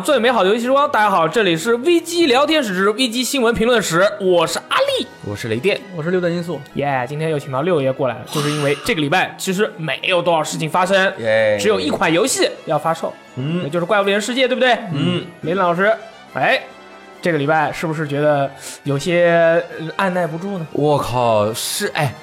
最美好的游戏时光。大家好，这里是 VG 聊天室之 VG 新闻评论室，我是阿力，我是雷电，我是六段因素。耶、今天又请到六爷过来了，就是因为这个礼拜其实没有多少事情发生，耶只有一款游戏要发售，嗯那就是《怪物猎人世界》，对不对？嗯，雷老师，哎，这个礼拜是不是觉得有些呃按耐不住呢？我靠，是哎，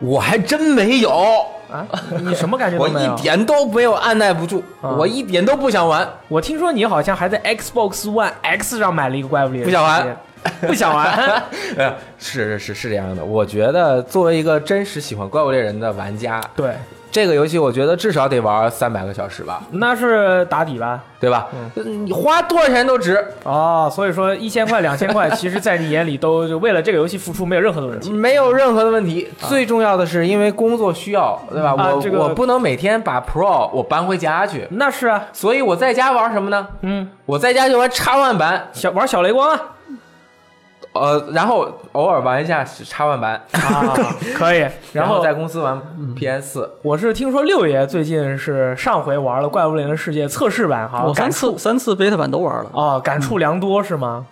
我还真没有，啊，你什么感觉我都没有？一点都没有按耐不住，啊。我一点都不想玩，我听说你好像还在 Xbox One X 上买了一个怪物猎人，不想玩，不想玩。呃，是是是是这样的，我觉得作为一个真实喜欢怪物猎人的玩家，对，这个游戏我觉得至少得玩三百个小时吧，那是打底吧？对吧？嗯你花多少钱都值，哦，所以说一千块、两千块，其实在你眼里都就为了这个游戏付出没有任何的问题。没有任何的问题。最重要的是，因为工作需要，对吧？我、啊这个我不能每天把 Pro 我搬回家去，那是啊，所以我在家玩什么呢？嗯，我在家就玩叉 One 版，小玩小雷光啊，呃，然后偶尔玩一下叉 One 版，啊，可以。然后在公司玩 PS 四。我是听说六爷最近是上回玩了《怪物猎人世界》测试版，好像我三次三次 beta 版都玩了。哦，感触良多是吗？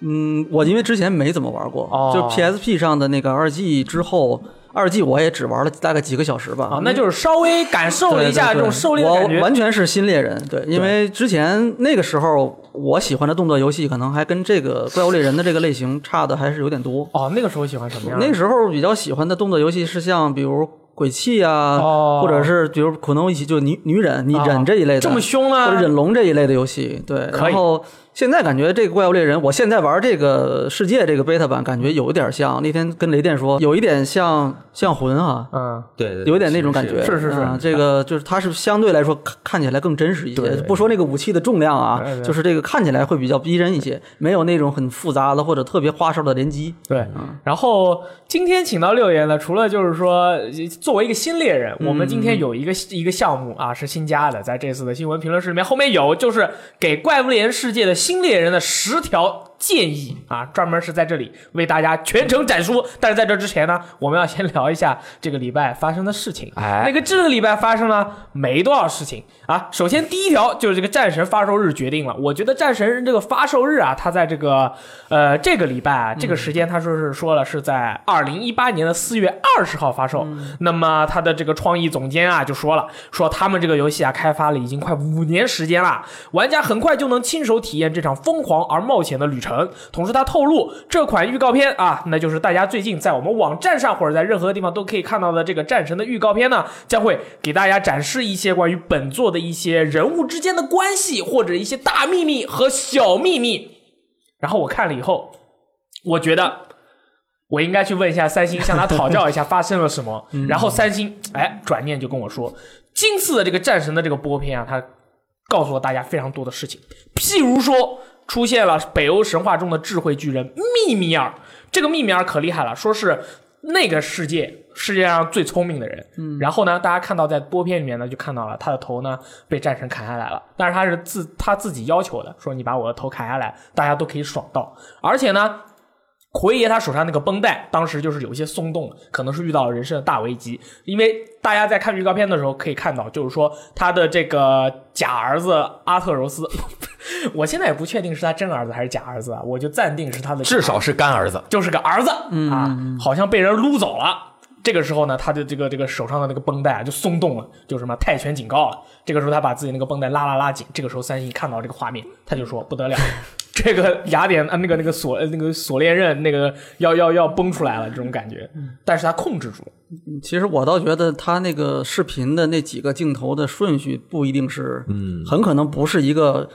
嗯，我因为之前没怎么玩过，哦就 PSP 上的那个二 G 之后，二 G 我也只玩了大概几个小时吧。啊，那就是稍微感受了一下这种狩猎的感我觉。完全是新猎人，对，因为之前那个时候我喜欢的动作游戏可能还跟这个怪物猎人的这个类型差的还是有点多。哦，那个时候喜欢什么样？那个时候比较喜欢的动作游戏是像比如鬼泣啊，哦或者是比如可能一起就女女忍、你啊忍这一类的，这么凶呢或者忍龙这一类的游戏，对。然后现在感觉这个怪物猎人，我现在玩这个世界这个 beta 版，感觉有一点像那天跟雷电说，有一点像像魂啊。嗯，对对，有一点那种感觉，是是是啊这个就是它是相对来说看看起来更真实一些。不说那个武器的重量啊就是这个看起来会比较逼真一些，没有那种很复杂的或者特别花哨的联机。对。然后今天请到六爷呢，除了就是说呃作为一个新猎人，我们今天有一个一个项目啊是新加的，在这次的新闻评论室里面，后面有就是给怪物猎人世界的新猎人的十条。建议啊，专门是在这里为大家全程展述。但是在这之前呢，我们要先聊一下这个礼拜发生的事情。哎那个这个礼拜发生了没多少事情啊。首先第一条就是这个战神发售日决定了。我觉得战神这个发售日啊，它在这个呃这个礼拜啊这个时间，他说是说了是在二零一八年的四月二十号发售。那么他的这个创意总监啊就说了，说他们这个游戏啊开发了已经快五年时间了，玩家很快就能亲手体验这场疯狂而冒险的旅程。同时他透露，这款预告片啊，那就是大家最近在我们网站上或者在任何地方都可以看到的这个战神的预告片呢，将会给大家展示一些关于本作的一些人物之间的关系，或者一些大秘密和小秘密。然后我看了以后，我觉得我应该去问一下三星，向他讨教一下发生了什么。然后三星哎转念就跟我说，今次的这个战神的这个播片啊，他告诉了大家非常多的事情，譬如说出现了北欧神话中的智慧巨人密米尔，这个密米尔可厉害了，说是那个世界世界上最聪明的人。嗯，然后呢，大家看到在播片里面呢，就看到了他的头呢被战神砍下来了，但是他是自他自己要求的，说你把我的头砍下来，大家都可以爽到，而且呢。奎爷他手上那个绷带，当时就是有一些松动了，可能是遇到了人生的大危机。因为大家在看预告片的时候可以看到，就是说他的这个假儿子阿特柔斯，我现在也不确定是他真儿子还是假儿子啊，我就暂定是他的至少是干儿子。就是个儿子、啊，好像被人撸走了。这个时候呢，他的这个这个手上的那个绷带啊就松动了，就什么泰拳警告了。这个时候他把自己那个绷带拉拉拉紧。这个时候三星看到这个画面，他就说不得了，这个雅典啊那个那个锁呃那个锁链刃那个要要要崩出来了这种感觉，但是他控制住了。其实我倒觉得他那个视频的那几个镜头的顺序不一定是，嗯，很可能不是一个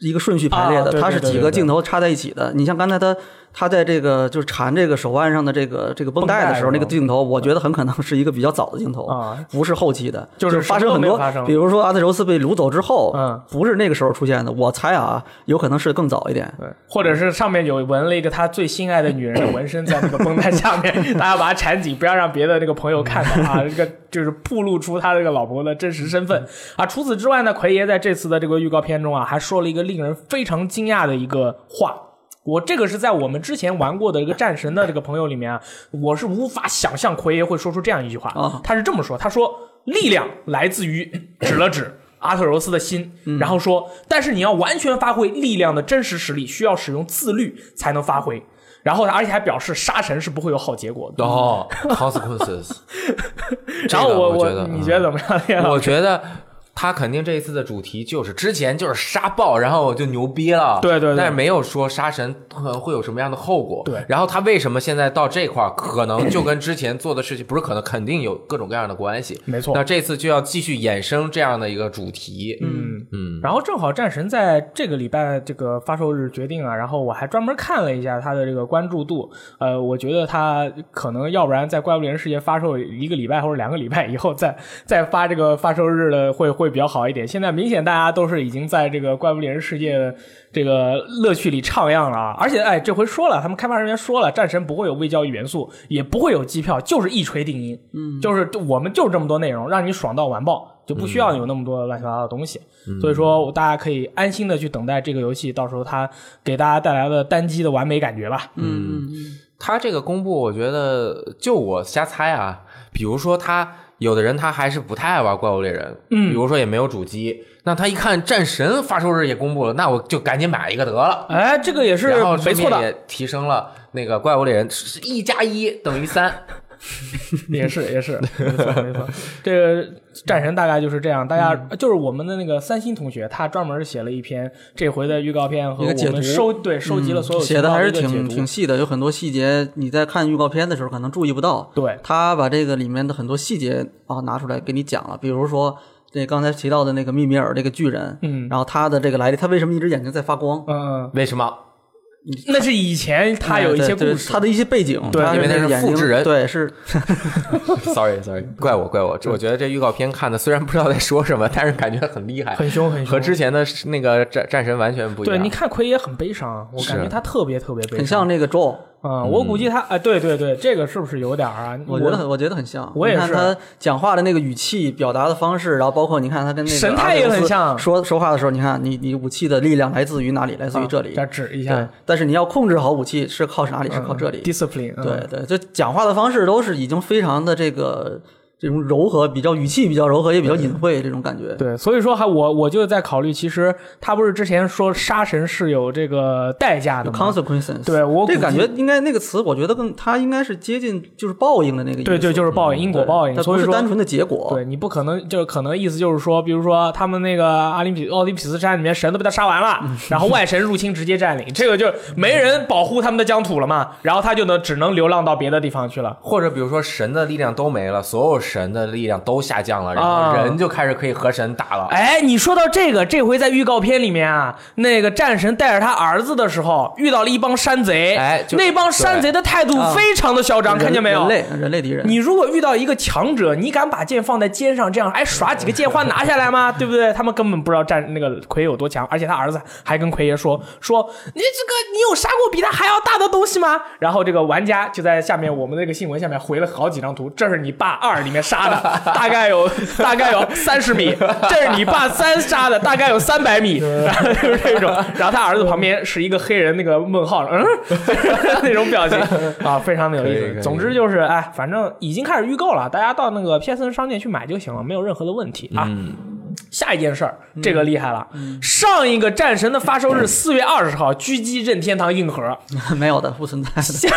一个顺序排列的，它是几个镜头插在一起的。你像刚才他他在这个就是缠这个手腕上的这个这个绷带的时候，那个镜头，我觉得很可能是一个比较早的镜头啊，不是后期的，就是发生很多比如说阿特柔斯被掳走之后，嗯，不是那个时候出现的，我猜啊，有可能是更早一点。对，或者是上面有纹了一个他最心爱的女人的纹身在那个绷带下面，大家把它缠紧，不要让别的那个朋友看到啊，这个就是暴露出他这个老婆的真实身份啊。除此之外呢，奎爷在这次的这个预告片中啊，还说了一个令人非常惊讶的一个话。我这个是在我们之前玩过的一个战神的这个朋友里面啊，我是无法想象奎爷会说出这样一句话。啊他是这么说，他说：“力量来自于指了指阿特柔斯的心，然后说，但是你要完全发挥力量的真实实力，需要使用自律才能发挥。然后，而且还表示杀神是不会有好结果的。哦，consequences。然后我我觉你觉得怎么样？我觉得他肯定这一次的主题就是之前就是杀爆，然后就牛逼了，对对对但是没有说杀神会有什么样的后果。对然后他为什么现在到这块儿，可能就跟之前做的事情不是可能，肯定有各种各样的关系。没错那这次就要继续衍生这样的一个主题。嗯。嗯，然后正好战神在这个礼拜这个发售日决定啊，然后我还专门看了一下他的这个关注度，呃，我觉得他可能要不然在怪物猎人世界发售一个礼拜或者两个礼拜以后再再发这个发售日的会会比较好一点。现在明显大家都是已经在这个怪物猎人世界的这个乐趣里徜徉了啊，而且哎，这回说了，他们开发人员说了，战神不会有微交易元素，也不会有机票，就是一锤定音，嗯，就是我们就是这么多内容，让你爽到完爆。就不需要有那么多乱七八糟的东西，所以说大家可以安心的去等待这个游戏，到时候它给大家带来的单机的完美感觉吧。嗯，它这个公布，我觉得就我瞎猜啊，比如说他有的人他还是不太爱玩怪物猎人，嗯比如说也没有主机，那他一看战神发售日也公布了，那我就赶紧买一个得了。哎，这个也是然后没错的，也提升了那个怪物猎人是一加一等于三，也是也是，没错没错。这个战神大概就是这样，大家嗯就是我们的那个三星同学，他专门写了一篇这回的预告片和解读收对收集了所有写的还是挺挺细的，有很多细节你在看预告片的时候可能注意不到。对他把这个里面的很多细节啊拿出来给你讲了，比如说这刚才提到的那个密米尔这个巨人，嗯然后他的这个来历，他为什么一只眼睛在发光？嗯，嗯为什么？那是以前他有一些故事，对他的一些背景，对他因为他是复制人。对，是 sorry sorry，怪我怪我，这我觉得这预告片看的虽然不知道在说什么，但是感觉很厉害，很凶很凶。和之前的那个战战神完全不一样。对，你看奎爷很悲伤，我感觉他特别特别悲伤，很像那个 Joe，嗯，我估计他哎，对对对，这个是不是有点儿啊？我觉得很我觉得很像。我也是你看他讲话的那个语气、表达的方式，然后包括你看他跟那个神态也很像说说话的时候，你看你你武器的力量来自于哪里？来自于这里。再指一对下，但是你要控制好武器是靠哪里？是靠这里。discipline，嗯对对，就讲话的方式都是已经非常的这个这种柔和，比较语气比较柔和，也比较隐晦这种感觉。对，所以说还我我就在考虑，其实他不是之前说杀神是有这个代价的？consequences，对我这感觉应该那个词，我觉得更它应该是接近就是报应的那个意思。对对，就是报应，因果报应，它所以说不是单纯的结果。对你不可能，就是可能意思就是说，比如说他们那个阿林匹奥林匹斯山里面神都被他杀完了，然后外神入侵直接占领，这个就没人保护他们的疆土了嘛，然后他就能只能流浪到别的地方去了。或者比如说神的力量都没了，所有神的力量都下降了，然啊后人就开始可以和神打了。哎，你说到这个，这回在预告片里面啊，那个战神带着他儿子的时候，遇到了一帮山贼，哎就那帮山贼的态度啊非常的嚣张，看见没有？人类人类敌人。你如果遇到一个强者，你敢把剑放在肩上，这样哎耍几个剑花拿下来吗？对不对？他们根本不知道战那个奎有多强，而且他儿子还跟奎爷说说你这个你有杀过比他还要大的东西吗？然后这个玩家就在下面我们那个新闻下面回了好几张图，这是你爸二里面杀的，大概有 大概有三十米，这是你爸三杀的，大概有三百米，然后就是这种，然后他儿子旁边是一个黑人那个问号，嗯，那种表情。啊，非常的有意思。总之就是，哎，反正已经开始预购了，大家到那个 PSN 商店去买就行了，没有任何的问题啊。下一件事儿，这个厉害了，上一个战神的发售日四月二十号，狙击任天堂硬核。没有的，不存在的。下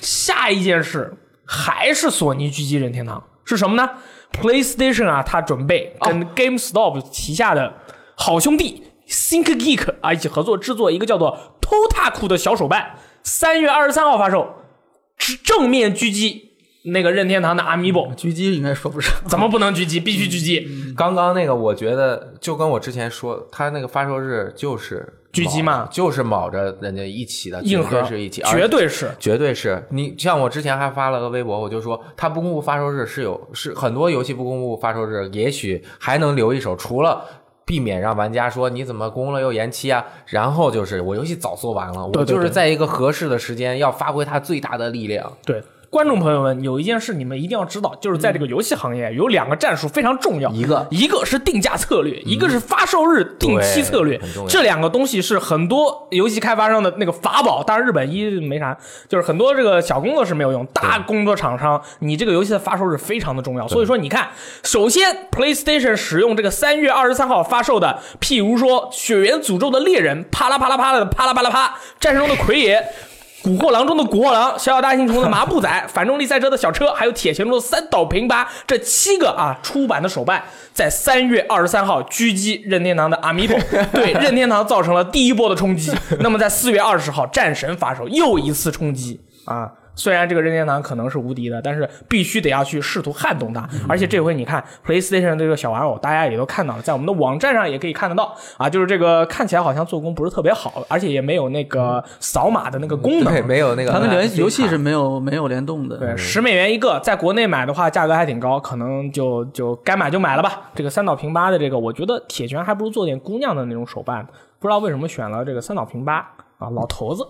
下一件事还是索尼狙击任天堂是什么呢？PlayStation 啊，它准备跟 GameStop 旗下的好兄弟 ThinkGeek 啊一起合作制作一个叫做 Totaku 的小手办，三月二十三号发售，是正面狙击那个任天堂的 Amiibo。狙击应该说不上。怎么不能狙击？必须狙击！刚刚那个，我觉得就跟我之前说，他那个发售日就是狙击嘛就是卯着人家一起的，硬核是一起，绝对是。绝对是你像我之前还发了个微博，我就说他不公布发售日是有是很多游戏不公布发售日，也许还能留一手，除了。避免让玩家说你怎么公了又延期啊？然后就是我游戏早做完了，对对我就是在一个合适的时间要发挥它最大的力量。对，观众朋友们，有一件事你们一定要知道，就是在这个游戏行业有两个战术非常重要，一个一个是定价策略，一个是发售日定期策略。这两个东西是很多游戏开发商的那个法宝。当然，日本一没啥，就是很多这个小工作室没有用，大工作厂商，你这个游戏的发售日非常的重要。所以说，你看，首先 PlayStation 使用这个三月二十三号发售的，譬如说《血缘诅咒的猎人》，啪啦啪啦啪啦的啪啦啪啦啪，战士中的奎爷。古惑狼中的古惑狼，小小大星虫的麻布仔，反重力赛车的小车，还有铁拳中的三岛平八，这七个啊出版的手办，在三月二十三号狙击任天堂的阿弥陀，对任天堂造成了第一波的冲击。那么在四月二十号，战神发售，又一次冲击啊！虽然这个任天堂可能是无敌的，但是必须得要去试图撼动它。而且这回你看 PlayStation 这个小玩偶，大家也都看到了，在我们的网站上也可以看得到啊，就是这个看起来好像做工不是特别好，而且也没有那个扫码的那个功能。对，没有那个它跟游戏是没有没有联动的。对，十美元一个，在国内买的话价格还挺高，可能就就该买就买了吧。这个三岛平八的这个，我觉得铁拳还不如做点姑娘的那种手办，不知道为什么选了这个三岛平八啊，老头子。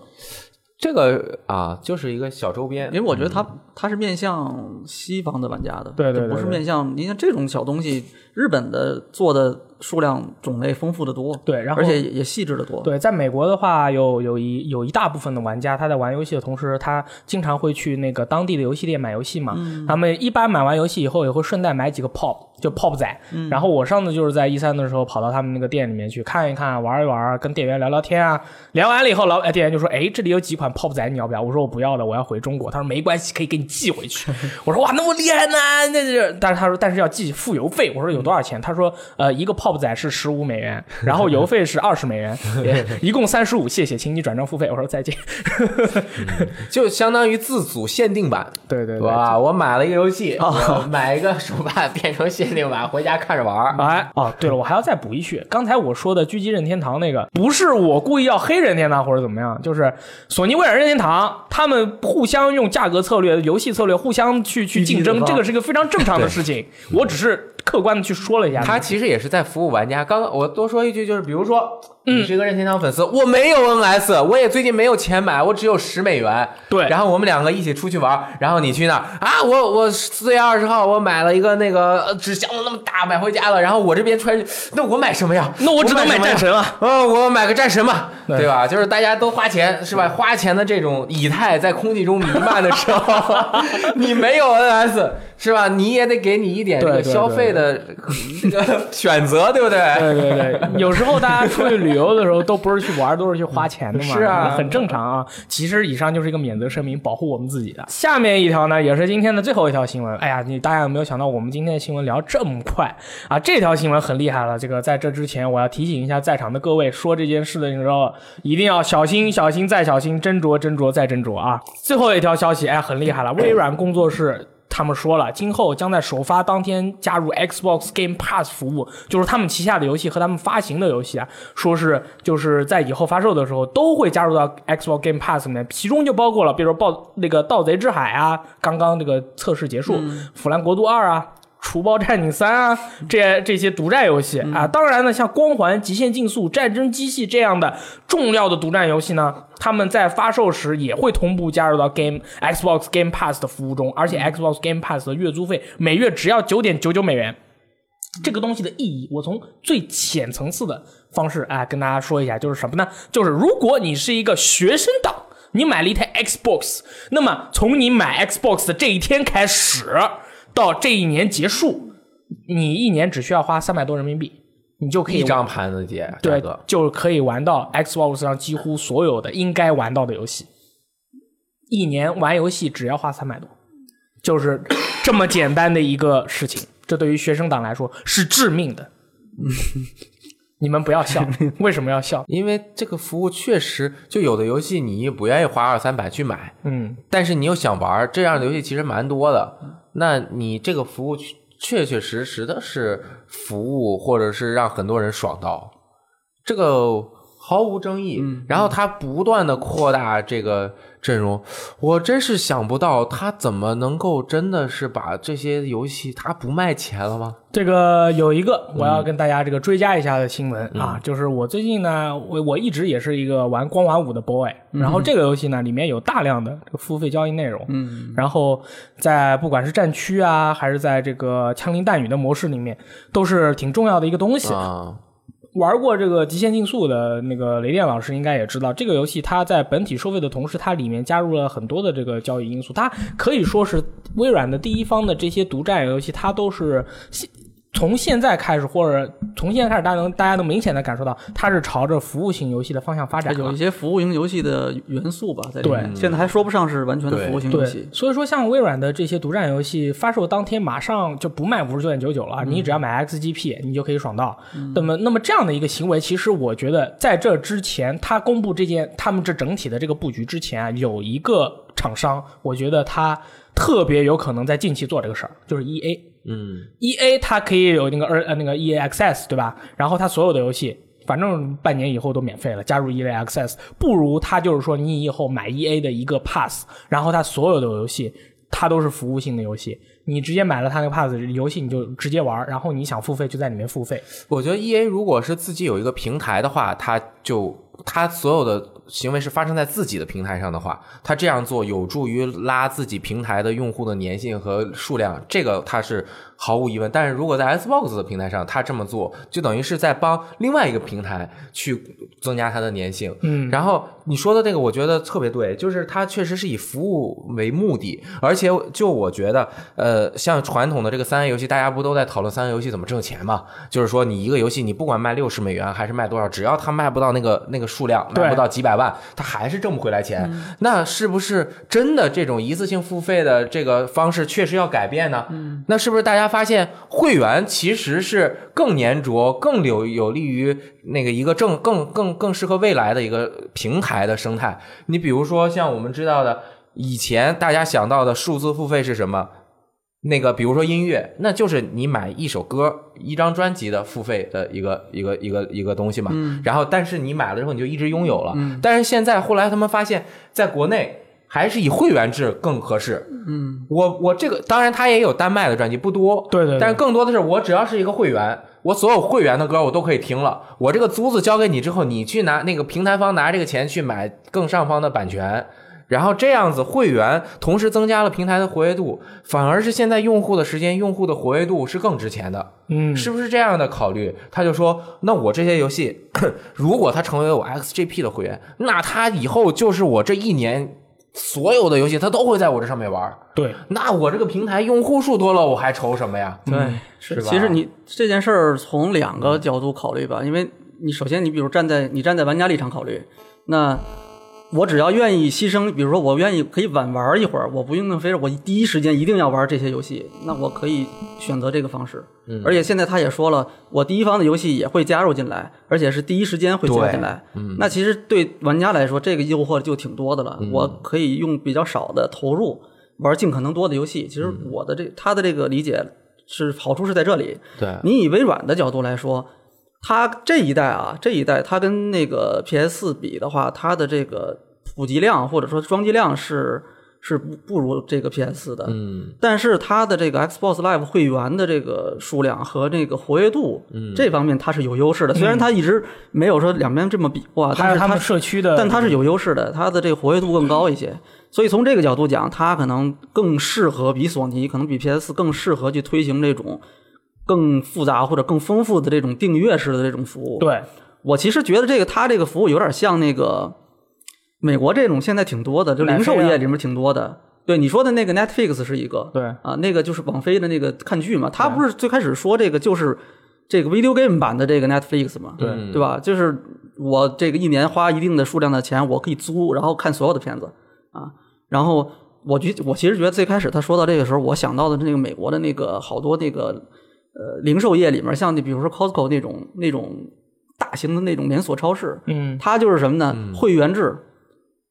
这个啊，就是一个小周边因为我觉得它它是面向西方的玩家的，对对不是面向你像这种小东西，日本的做的数量种类丰富的多，对然后而且也也细致的多，对，在美国的话，有有一有一大部分的玩家，他在玩游戏的同时，他经常会去那个当地的游戏店买游戏嘛。他们一般买完游戏以后，也会顺带买几个 pop，就 pop 仔。然后我上次就是在一三的时候跑到他们那个店里面去看一看、玩一玩，跟店员聊聊天啊。聊完了以后，老哎店员就说：“哎，这里有几款 pop 仔，你要不要？”我说：“我不要了，我要回中国。”他说：“没关系，可以给你寄回去。”我说：“哇，那么厉害呢？那是……但是他说，但是要寄付邮费。我说有多少钱？他说：“呃，一个 pop 仔是十五美元，然后邮费是二十美元，一共三十五。谢谢，请你转账付费。”我说再见。就相当于自组限定版。对对对。哇！我买了一个游戏，我买一个手办变成限定版，回家看着玩儿。哎哦，对了，我还要再补一句，刚才我说的狙击任天堂那个，不是我故意要黑任天堂或者怎么样，就是索尼、威尔、任天堂他们互相用价格策略、游戏策略互相去去竞争，这个是一个非常正常的事情。我只是客观的去说了一下。他其实也是在服务玩家。刚刚我多说一句，就是比如说，嗯你是一个任天堂粉丝，我没有 NS，我也最近没有钱买，我只有十美元。对然后我们两个一起出去玩，然后你去那儿啊，我我四月二十号我买了一个那个呃纸箱子那么大买回家了，然后我这边揣着，那我买什么呀？那我只能买战神了。哦，我买个战神嘛，对对吧？就是大家都花钱是吧？花钱的这种以太在空气中弥漫的时候，你没有 NS 是吧？你也得给你一点这个消费的这个选择，对不对？对对对，有时候大家出去旅游的时候都不是去玩，都是去花钱的嘛，是啊很正常啊。其实以上就是一个免责声明，保护我们自己的。下面一条呢，也是今天的最后一条新闻。哎呀，你大家有没有想到我们今天的新闻聊这么快啊？这条新闻很厉害了。这个在这之前，我要提醒一下在场的各位，说这件事的时候一定要小心、小心再小心，斟酌、斟酌再斟酌啊。最后一条消息，哎，很厉害了，微软工作室。他们说了，今后将在首发当天加入 Xbox Game Pass 服务，就是他们旗下的游戏和他们发行的游戏啊，说是就是在以后发售的时候都会加入到 Xbox Game Pass 里面，其中就包括了，比如说暴那个《盗贼之海》啊，刚刚这个测试结束，腐烂国度二》啊。除暴战警三啊，这这些独占游戏啊，当然呢，像光环、极限竞速、战争机器这样的重要的独占游戏呢，他们在发售时也会同步加入到 Game Xbox Game Pass 的服务中，而且 Xbox Game Pass 的月租费每月只要九点九九美元。这个东西的意义，我从最浅层次的方式哎跟大家说一下，就是什么呢？就是如果你是一个学生党，你买了一台 Xbox，那么从你买 Xbox 的这一天开始到这一年结束，你一年只需要花三百多人民币，你就可以一张盘子姐对格，，就可以玩到 Xbox 上几乎所有的应该玩到的游戏。一年玩游戏只要花三百多，就是这么简单的一个事情。这对于学生党来说是致命的。你们不要笑，为什么要笑？因为这个服务确实，就有的游戏你不愿意花二三百去买，嗯，但是你又想玩这样的游戏，其实蛮多的。那你这个服务确确实实的是服务，或者是让很多人爽到，这个毫无争议。嗯然后他不断的扩大这个阵容，我真是想不到他怎么能够真的是把这些游戏他不卖钱了吗？这个有一个我要跟大家这个追加一下的新闻、啊，就是我最近呢，我我一直也是一个玩光玩五的 boy，、然后这个游戏呢里面有大量的这个付费交易内容，嗯，然后在不管是战区啊，还是在这个枪林弹雨的模式里面，都是挺重要的一个东西。啊，玩过这个极限竞速的那个雷电老师应该也知道，这个游戏它在本体收费的同时，它里面加入了很多的这个交易因素，它可以说是微软的第一方的这些独占游戏，它都是从现在开始，或者从现在开始，大家能大家能明显的感受到，它是朝着服务型游戏的方向发展有一。些服务型游戏的元素吧，在里面。对现在还说不上是完全的服务型游对戏，。所以说像微软的这些独占游戏发售当天马上就不卖五十九点九九了，你只要买 XGP，你就可以爽到。那么，那么这样的一个行为，其实我觉得在这之前，他公布这件他们这整体的这个布局之前啊，有一个厂商，我觉得他特别有可能在近期做这个事儿，就是 EA。嗯 E A 它可以有那个二呃那个 E A Access 对吧？然后它所有的游戏，反正半年以后都免费了，加入 E A Access，不如它就是说你以后买 E A 的一个 Pass，然后它所有的游戏它都是服务性的游戏，你直接买了它那个 Pass 游戏你就直接玩，然后你想付费就在里面付费。我觉得 E A 如果是自己有一个平台的话，它就它所有的行为是发生在自己的平台上的话，他这样做有助于拉自己平台的用户的粘性和数量，这个他是毫无疑问。但是如果在 Xbox 的平台上，他这么做，就等于是在帮另外一个平台去增加它的粘性。嗯，然后你说的这个，我觉得特别对，就是它确实是以服务为目的，而且就我觉得，呃，像传统的这个三 A 游戏，大家不都在讨论三 A 游戏怎么挣钱嘛？就是说，你一个游戏，你不管卖六十美元还是卖多少，只要它卖不到那个那个数量，卖不到几百万，他还是挣不回来钱。那是不是真的这种一次性付费的这个方式确实要改变呢？嗯，那是不是大家发现会员其实是更粘着、更有有利于那个一个正更更更适合未来的一个平台的生态？你比如说像我们知道的，以前大家想到的数字付费是什么？那个，比如说音乐，那就是你买一首歌、一张专辑的付费的一个一个一个一个东西嘛。然后，但是你买了之后你就一直拥有了。但是现在后来他们发现，在国内还是以会员制更合适。嗯，我我这个当然他也有单卖的专辑，不多。对对对但是更多的是我只要是一个会员，我所有会员的歌我都可以听了。我这个租子交给你之后，你去拿那个平台方拿这个钱去买更上方的版权。然后这样子，会员同时增加了平台的活跃度，反而是现在用户的时间、用户的活跃度是更值钱的，嗯，是不是这样的考虑？他就说，那我这些游戏，如果他成为我 XGP 的会员，那他以后就是我这一年所有的游戏，他都会在我这上面玩。对，那我这个平台用户数多了，我还愁什么呀？对，是吧其实你这件事儿从两个角度考虑吧，因为你首先你比如站在你站在玩家立场考虑，那我只要愿意牺牲，比如说我愿意可以晚玩一会儿，我不用非我第一时间一定要玩这些游戏，那我可以选择这个方式。嗯而且现在他也说了，我第一方的游戏也会加入进来，而且是第一时间会加进来。嗯那其实对玩家来说，这个诱惑就挺多的了。嗯我可以用比较少的投入玩尽可能多的游戏。其实嗯我的这他的这个理解是好处是在这里。对，你以微软的角度来说，它这一代啊，这一代它跟那个 PS 四比的话，它的这个普及量或者说装机量是是不不如这个 PS 4的。嗯但是它的这个 Xbox Live 会员的这个数量和这个活跃度，嗯这方面它是有优势的。虽然它一直没有说两边这么比划，但是它社区的，但它是有优势的，它的这个活跃度更高一些。所以从这个角度讲，它可能更适合比索尼，可能比 PS 更适合去推行这种更复杂或者更丰富的这种订阅式的这种服务。对，我其实觉得这个它这个服务有点像那个美国这种现在挺多的，就零售业里面挺多的。对你说的那个 Netflix 是一个，对。啊，那个就是网飞的那个看剧嘛，他不是最开始说这个就是这个 video game 版的这个 Netflix 嘛，对。嗯。对吧？就是我这个一年花一定的数量的钱，我可以租，然后看所有的片子。啊。然后我觉我其实觉得最开始他说到这个时候，我想到的那个美国的那个好多那个呃零售业里面，像你比如说 Costco 那种那种大型的那种连锁超市，嗯，它就是什么呢？会员制，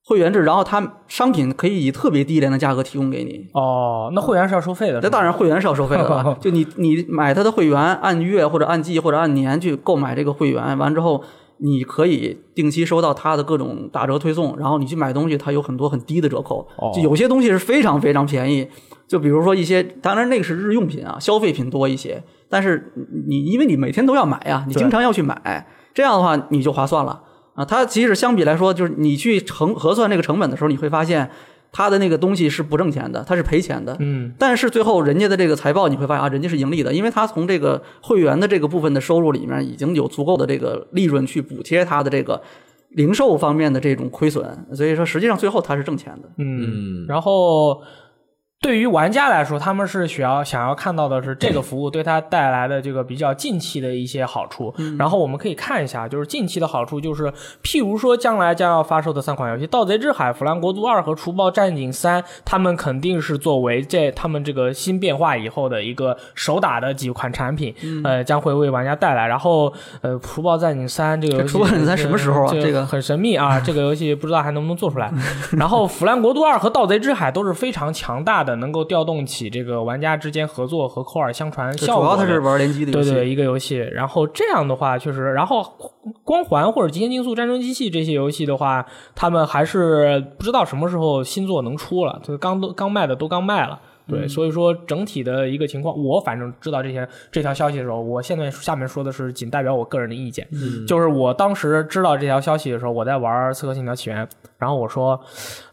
会员制，然后它商品可以以特别低廉的价格提供给你。哦，那会员是要收费的，那当然，会员是要收费的了。就你你买它的会员，按月或者按季或者按年去购买这个会员，完之后你可以定期收到它的各种打折推送，然后你去买东西，它有很多很低的折扣。哦就有些东西是非常非常便宜，就比如说一些，当然那个是日用品啊，消费品多一些。但是你因为你每天都要买呀，你经常要去买，这样的话你就划算了啊。它其实相比来说，就是你去成核算这个成本的时候，你会发现它的那个东西是不挣钱的，它是赔钱的。嗯，但是最后人家的这个财报你会发现啊，人家是盈利的，因为它从这个会员的这个部分的收入里面已经有足够的这个利润去补贴它的这个零售方面的这种亏损，所以说实际上最后它是挣钱的。嗯，然后对于玩家来说，他们是需要想要看到的是这个服务对他带来的这个比较近期的一些好处。然后我们可以看一下，就是近期的好处，就是譬如说将来将要发售的三款游戏《盗贼之海》《腐烂国度二》和《除暴战警三》，他们肯定是作为这他们这个新变化以后的一个手打的几款产品，呃，将会为玩家带来。然后呃，《除暴战警三》这个除暴战警三什么时候啊这这个很神秘啊，这个游戏不知道还能不能做出来。然后《腐烂国度二》和《盗贼之海》都是非常强大的，能够调动起这个玩家之间合作和口耳相传主效果主。要它是玩联机的游戏，对对，一个游戏。然后这样的话，确实，然后光环或者极限竞速、战争机器这些游戏的话，他们还是不知道什么时候新作能出了，就是刚都刚卖的都刚卖了。对，所以说整体的一个情况，我反正知道这些这条消息的时候，我现在下面说的是仅代表我个人的意见，就是我当时知道这条消息的时候，我在玩《刺客信条：起源》，然后我说，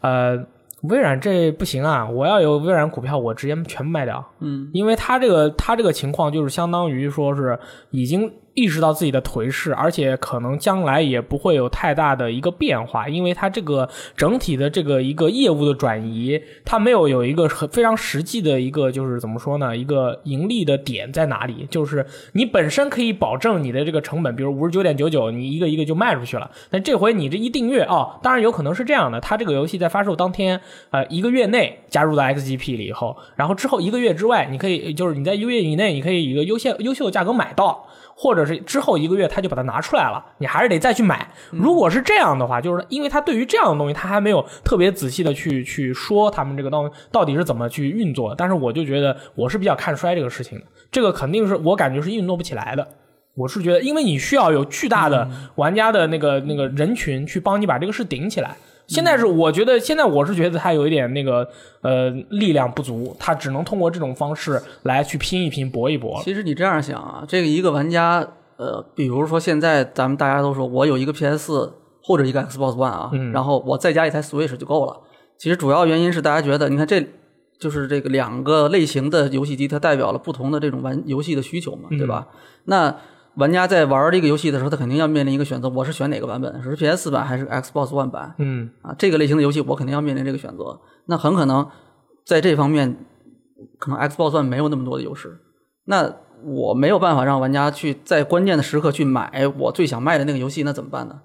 呃，微软这不行啊，我要有微软股票，我直接全部卖掉，嗯，因为他这个他这个情况就是相当于说是已经意识到自己的颓势，而且可能将来也不会有太大的一个变化，因为它这个整体的这个一个业务的转移，它没有有一个很非常实际的一个就是怎么说呢，一个盈利的点在哪里？就是你本身可以保证你的这个成本，比如五十九点九九，你一个一个就卖出去了，但这回你这一订阅哦，当然有可能是这样的，它这个游戏在发售当天，呃，一个月内加入到 XGP 里以后，然后之后一个月之外，你可以就是你在一个月以内，你可以一个优先优秀的价格买到。或者是之后一个月他就把它拿出来了，你还是得再去买。如果是这样的话，就是因为他对于这样的东西，他还没有特别仔细的去去说他们这个东西到底是怎么去运作的。但是我就觉得我是比较看衰这个事情的，这个肯定是我感觉是运作不起来的。我是觉得，因为你需要有巨大的玩家的那个那个人群去帮你把这个事顶起来。现在是我觉得，现在我是觉得他有一点那个呃力量不足，他只能通过这种方式来去拼一拼、搏一搏。其实你这样想啊，这个一个玩家，呃，比如说现在咱们大家都说我有一个 PS 四或者一个 Xbox One 啊，嗯然后我再加一台 Switch 就够了。其实主要原因是大家觉得，你看这就是这个两个类型的游戏机，它代表了不同的这种玩游戏的需求嘛，对吧？那玩家在玩这个游戏的时候，他肯定要面临一个选择，我是选哪个版本？是 PS 版还是 Xbox One 版？嗯啊，这个类型的游戏我肯定要面临这个选择。那很可能在这方面，可能 Xbox One 没有那么多的优势。那我没有办法让玩家去在关键的时刻去买我最想卖的那个游戏，那怎么办呢？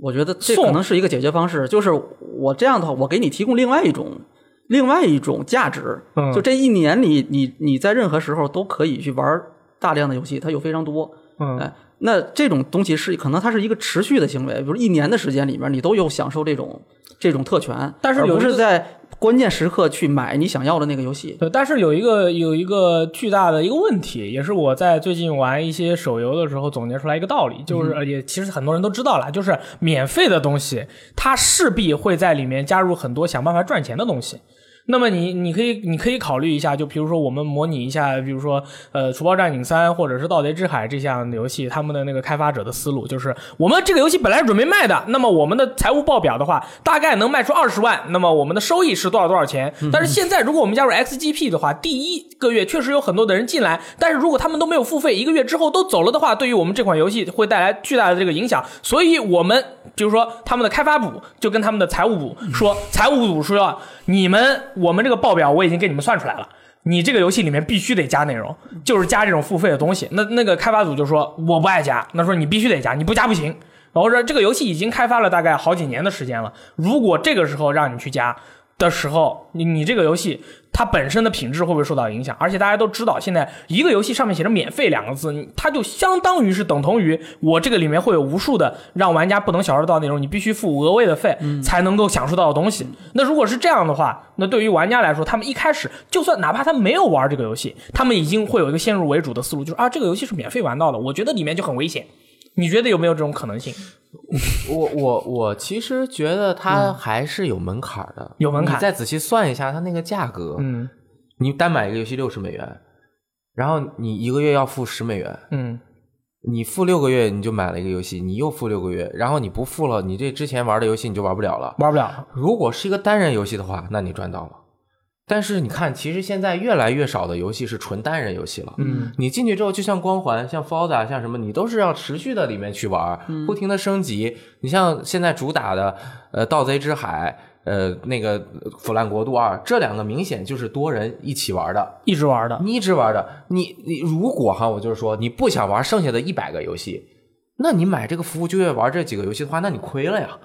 我觉得这可能是一个解决方式，就是我这样的话，我给你提供另外一种。另外一种价值，嗯就这一年里，你你在任何时候都可以去玩大量的游戏，它有非常多，嗯哎，那这种东西是可能它是一个持续的行为，比如一年的时间里面，你都有享受这种这种特权，但是有一个是在关键时刻去买你想要的那个游戏。对，但是有一个有一个巨大的一个问题，也是我在最近玩一些手游的时候总结出来一个道理，就是呃也其实很多人都知道了，就是免费的东西，它势必会在里面加入很多想办法赚钱的东西。那么你你可以你可以考虑一下，就比如说我们模拟一下，比如说呃《除暴战警三》或者是《盗贼之海》这项游戏，他们的那个开发者的思路就是，我们这个游戏本来是准备卖的，那么我们的财务报表的话，大概能卖出二十万，那么我们的收益是多少多少钱？但是现在如果我们加入 XGP 的话，第一个月确实有很多的人进来，但是如果他们都没有付费，一个月之后都走了的话，对于我们这款游戏会带来巨大的这个影响，所以我们比如说他们的开发部就跟他们的财务部说，财务部说你们我们这个报表我已经给你们算出来了。你这个游戏里面必须得加内容，就是加这种付费的东西。那那个开发组就说我不爱加，那说你必须得加，你不加不行。然后说这个游戏已经开发了大概好几年的时间了，如果这个时候让你去加的时候，你你这个游戏它本身的品质会不会受到影响？而且大家都知道，现在一个游戏上面写着“免费”两个字，它就相当于是等同于我这个里面会有无数的让玩家不能享受到的内容，你必须付额外的费才能够享受到的东西。那如果是这样的话，那对于玩家来说，他们一开始就算哪怕他没有玩这个游戏，他们已经会有一个先入为主的思路，就是啊，这个游戏是免费玩到的，我觉得里面就很危险。你觉得有没有这种可能性？我我我其实觉得它还是有门槛儿的，有门槛你再仔细算一下它那个价格，嗯你单买一个游戏六十美元，然后你一个月要付十美元，嗯，你付六个月你就买了一个游戏，你又付六个月，然后你不付了，你这之前玩的游戏你就玩不了了。玩不了。如果是一个单人游戏的话，那你赚到了。但是你看，其实现在越来越少的游戏是纯单人游戏了。嗯，你进去之后，就像光环、像 Forza、像什么，你都是要持续的里面去玩，不停的升级。你像现在主打的呃《盗贼之海》呃那个《腐烂国度二》，这两个明显就是多人一起玩的。一直玩的。你一直玩的，你你如果哈，我就是说你不想玩剩下的一百个游戏，那你买这个服务就业玩这几个游戏的话，那你亏了呀，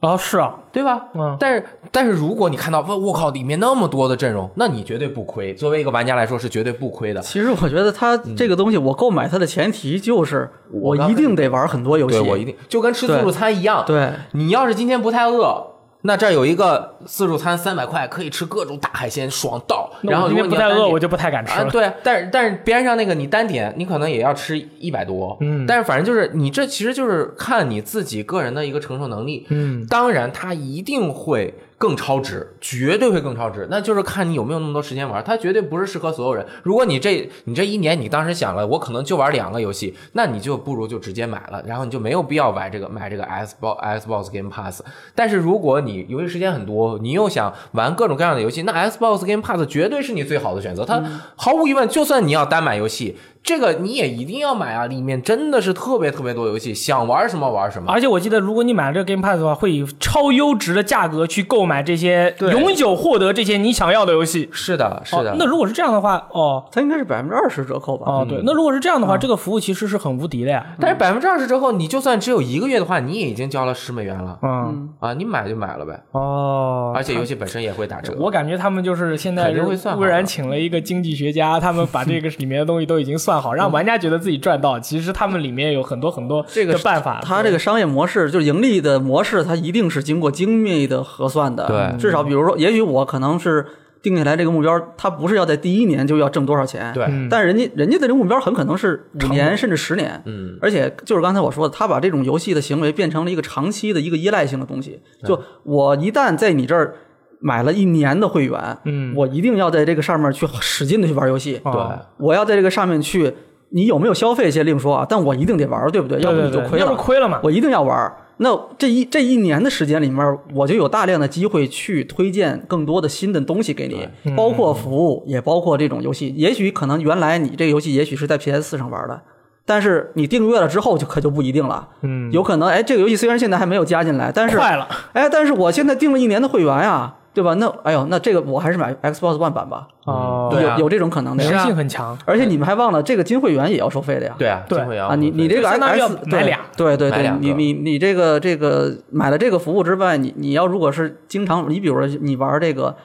哦，是啊，对吧？嗯但是但是如果你看到我我靠里面那么多的阵容，那你绝对不亏。作为一个玩家来说是绝对不亏的。其实我觉得它这个东西，我购买它的前提就是我一定得玩很多游戏。对我一定就跟吃自助餐一样，对你要是今天不太饿。那这儿有一个自助餐，三百块可以吃各种大海鲜，爽到。然后如果今天不太饿，你要单点我就不太敢吃啊，了。对，但是但是边上那个你单点，你可能也要吃一百多，嗯但是反正就是你这其实就是看你自己个人的一个承受能力，嗯，当然它一定会更超值，绝对会更超值，那就是看你有没有那么多时间玩，它绝对不是适合所有人。如果你这你这一年你当时想了，我可能就玩两个游戏，那你就不如就直接买了，然后你就没有必要买这个买这个 Xbox Xbox Game Pass。但是如果你游戏时间很多，你又想玩各种各样的游戏，那 Xbox Game Pass 绝对是你最好的选择。它毫无疑问，就算你要单买游戏，这个你也一定要买啊！里面真的是特别特别多游戏，想玩什么玩什么。而且我记得，如果你买了这个 Game Pass 的话，会以超优质的价格去购买这些，对永久获得这些你想要的游戏。是的，是的。哦那如果是这样的话，哦它应该是百分之二十折扣吧？哦，对，那如果是这样的话，这个服务其实是很无敌的呀。但是百分之二十折扣，你就算只有一个月的话，你也已经交了十美元了嗯，啊！你买就买了呗，哦，而且游戏本身也会打折。我感觉他们就是现在肯定会算好微软请了一个经济学家，他们把这个里面的东西都已经算好，让玩家觉得自己赚到。其实他们里面有很多很多这个办法。他这个商业模式就是盈利的模式，它一定是经过精密的核算的。对至少比如说，也许我可能是定下来这个目标，他不是要在第一年就要挣多少钱。对，嗯但是人家人家的这个目标很可能是五年甚至十年，嗯，而且就是刚才我说的，他把这种游戏的行为变成了一个长期的一个依赖性的东西。就我一旦在你这儿买了一年的会员，嗯我一定要在这个上面去使劲的去玩游戏，哦对我要在这个上面去，你有没有消费先另说啊，但我一定得玩，对不对？要不你就亏了要不。亏了嘛。我一定要玩。那这一这一年的时间里面，我就有大量的机会去推荐更多的新的东西给你，嗯包括服务，也包括这种游戏。也许可能原来你这个游戏也许是在 PS 四上玩的，但是你订阅了之后就可就不一定了。嗯，有可能哎，这个游戏虽然现在还没有加进来，但是快了。哎，但是我现在订了一年的会员呀，对吧？那哎呦，那这个我还是买 Xbox One 版吧，哦，对啊。有有这种可能的粘呀。性很强。而且你们还忘了，这个金会员也要收费的呀。对啊，对。金会员啊，你你这个就相当于要 X 买俩。对对对两，个。你你你这个这个买了这个服务之外，你你要如果是经常，你比如说你玩这个，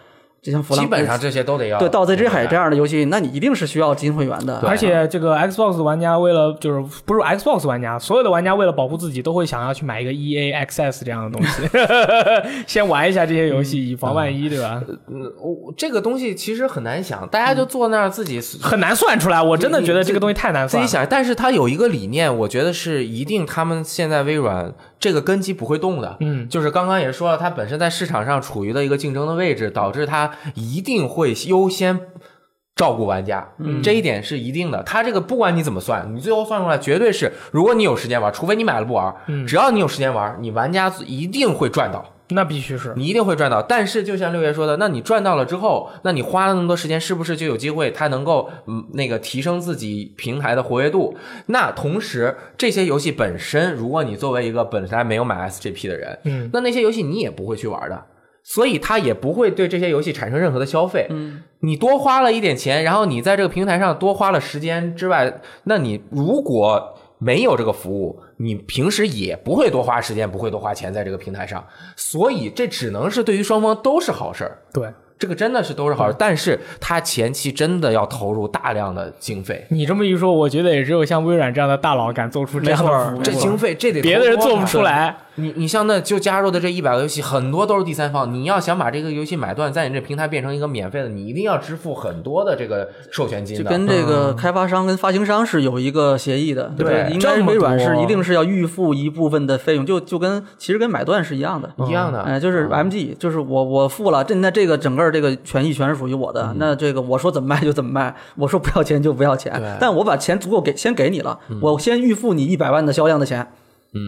就像弗兰基本上这些都得要对《盗贼之海》这样。的游戏，那你一定是需要金会员的。对而且这个 Xbox 玩家为了就是不是 Xbox 玩家，所有的玩家为了保护自己，都会想要去买一个 EA Access 这样的东西，先玩一下这些游戏，以防万一，对吧？嗯，我这个东西其实很难想，大家就坐那儿自己很难算出来，我真的觉得这个东西太难算。自己想，但是它有一个理念，我觉得是一定他们现在微软这个根基不会动的。嗯，就是刚刚也说了，它本身在市场上处于的一个竞争的位置，导致它一定会优先照顾玩家，嗯这一点是一定的。它这个不管你怎么算，你最后算出来绝对是，如果你有时间玩，除非你买了不玩，嗯只要你有时间玩，你玩家一定会赚到。那必须是。你一定会赚到。但是就像六爷说的，那你赚到了之后，那你花了那么多时间，是不是就有机会它能够嗯那个提升自己平台的活跃度？那同时这些游戏本身，如果你作为一个本来没有买 SGP 的人，嗯，那那些游戏你也不会去玩的。所以他也不会对这些游戏产生任何的消费。嗯，你多花了一点钱，然后你在这个平台上多花了时间之外，那你如果没有这个服务，你平时也不会多花时间，不会多花钱在这个平台上。所以这只能是对于双方都是好事儿。对这个真的是都是好事，但是他前期真的要投入大量的经费，你这么一说，我觉得也只有像微软这样的大佬敢做出这样的服务，这经费这得别的人做不出来。你你像那就加入的这一百个游戏，很多都是第三方。你要想把这个游戏买断，在你这平台变成一个免费的，你一定要支付很多的这个授权金的。就跟这个开发商跟发行商是有一个协议的，对吧应该微软是一定是要预付一部分的费用，就就跟其实跟买断是一样的。一样的，哎，就是 MG，就是我我付了，这那这个整个这个权益全是属于我的，那这个我说怎么卖就怎么卖，我说不要钱就不要钱，但我把钱足够给先给你了，我先预付你一百万的销量的钱，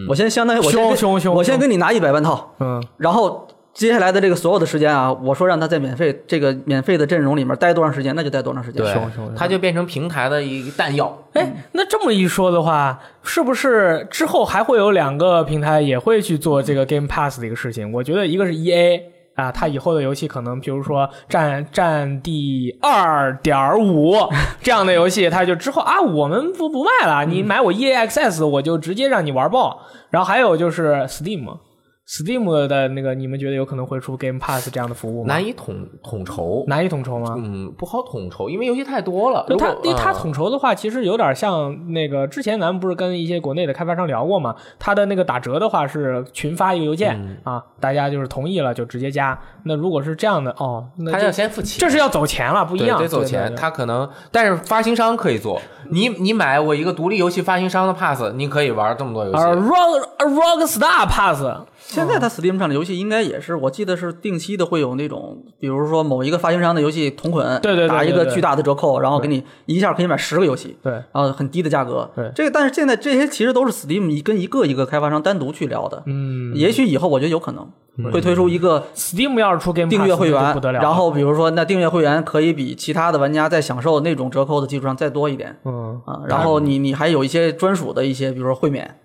我先相当于我先凶凶凶我先凶跟你拿一百万套，嗯，然后接下来的这个所有的时间啊，我说让他在免费这个免费的阵容里面待多长时间，那就待多长时间。对凶凶，它就变成平台的一个弹药。哎，那这么一说的话，是不是之后还会有两个平台也会去做这个 Game Pass 的一个事情？我觉得一个是 E A 啊，它以后的游戏可能，比如说战战地二点五 这样的游戏，它就之后啊，我们不不卖了，你买我 E Access，我就直接让你玩爆。然后还有就是 Steam。Steam 的那个，你们觉得有可能会出 Game Pass 这样的服务吗？难以统统筹，难以统筹吗？嗯，不好统筹，因为游戏太多了。对它，如果因为它嗯统筹的话，其实有点像那个之前咱们不是跟一些国内的开发商聊过嘛？它的那个打折的话是群发一个邮件、嗯啊，大家就是同意了就直接加。那如果是这样的哦，那他要先付钱，这是要走钱了，不一样，得走钱。他可能，但是发行商可以做。你你买我一个独立游戏发行商的 pass，你可以玩这么多游戏。而 Rock Rockstar Pass 现在它 Steam 上的游戏应该也是，我记得是定期的会有那种，比如说某一个发行商的游戏同捆，对对对打一个巨大的折扣，然后给你一下可以买十个游戏，对然后很低的价格。对这个但是现在这些其实都是 Steam 一跟一个一个开发商单独去聊的。嗯也许以后我觉得有可能会推出一个 Steam 要是出 Game 订阅会员不得了，了，然后比如说那订阅会员可以比其他的玩家在享受那种折扣的基础上再多一点嗯，啊，然后你你还有一些专属的一些，比如说会免。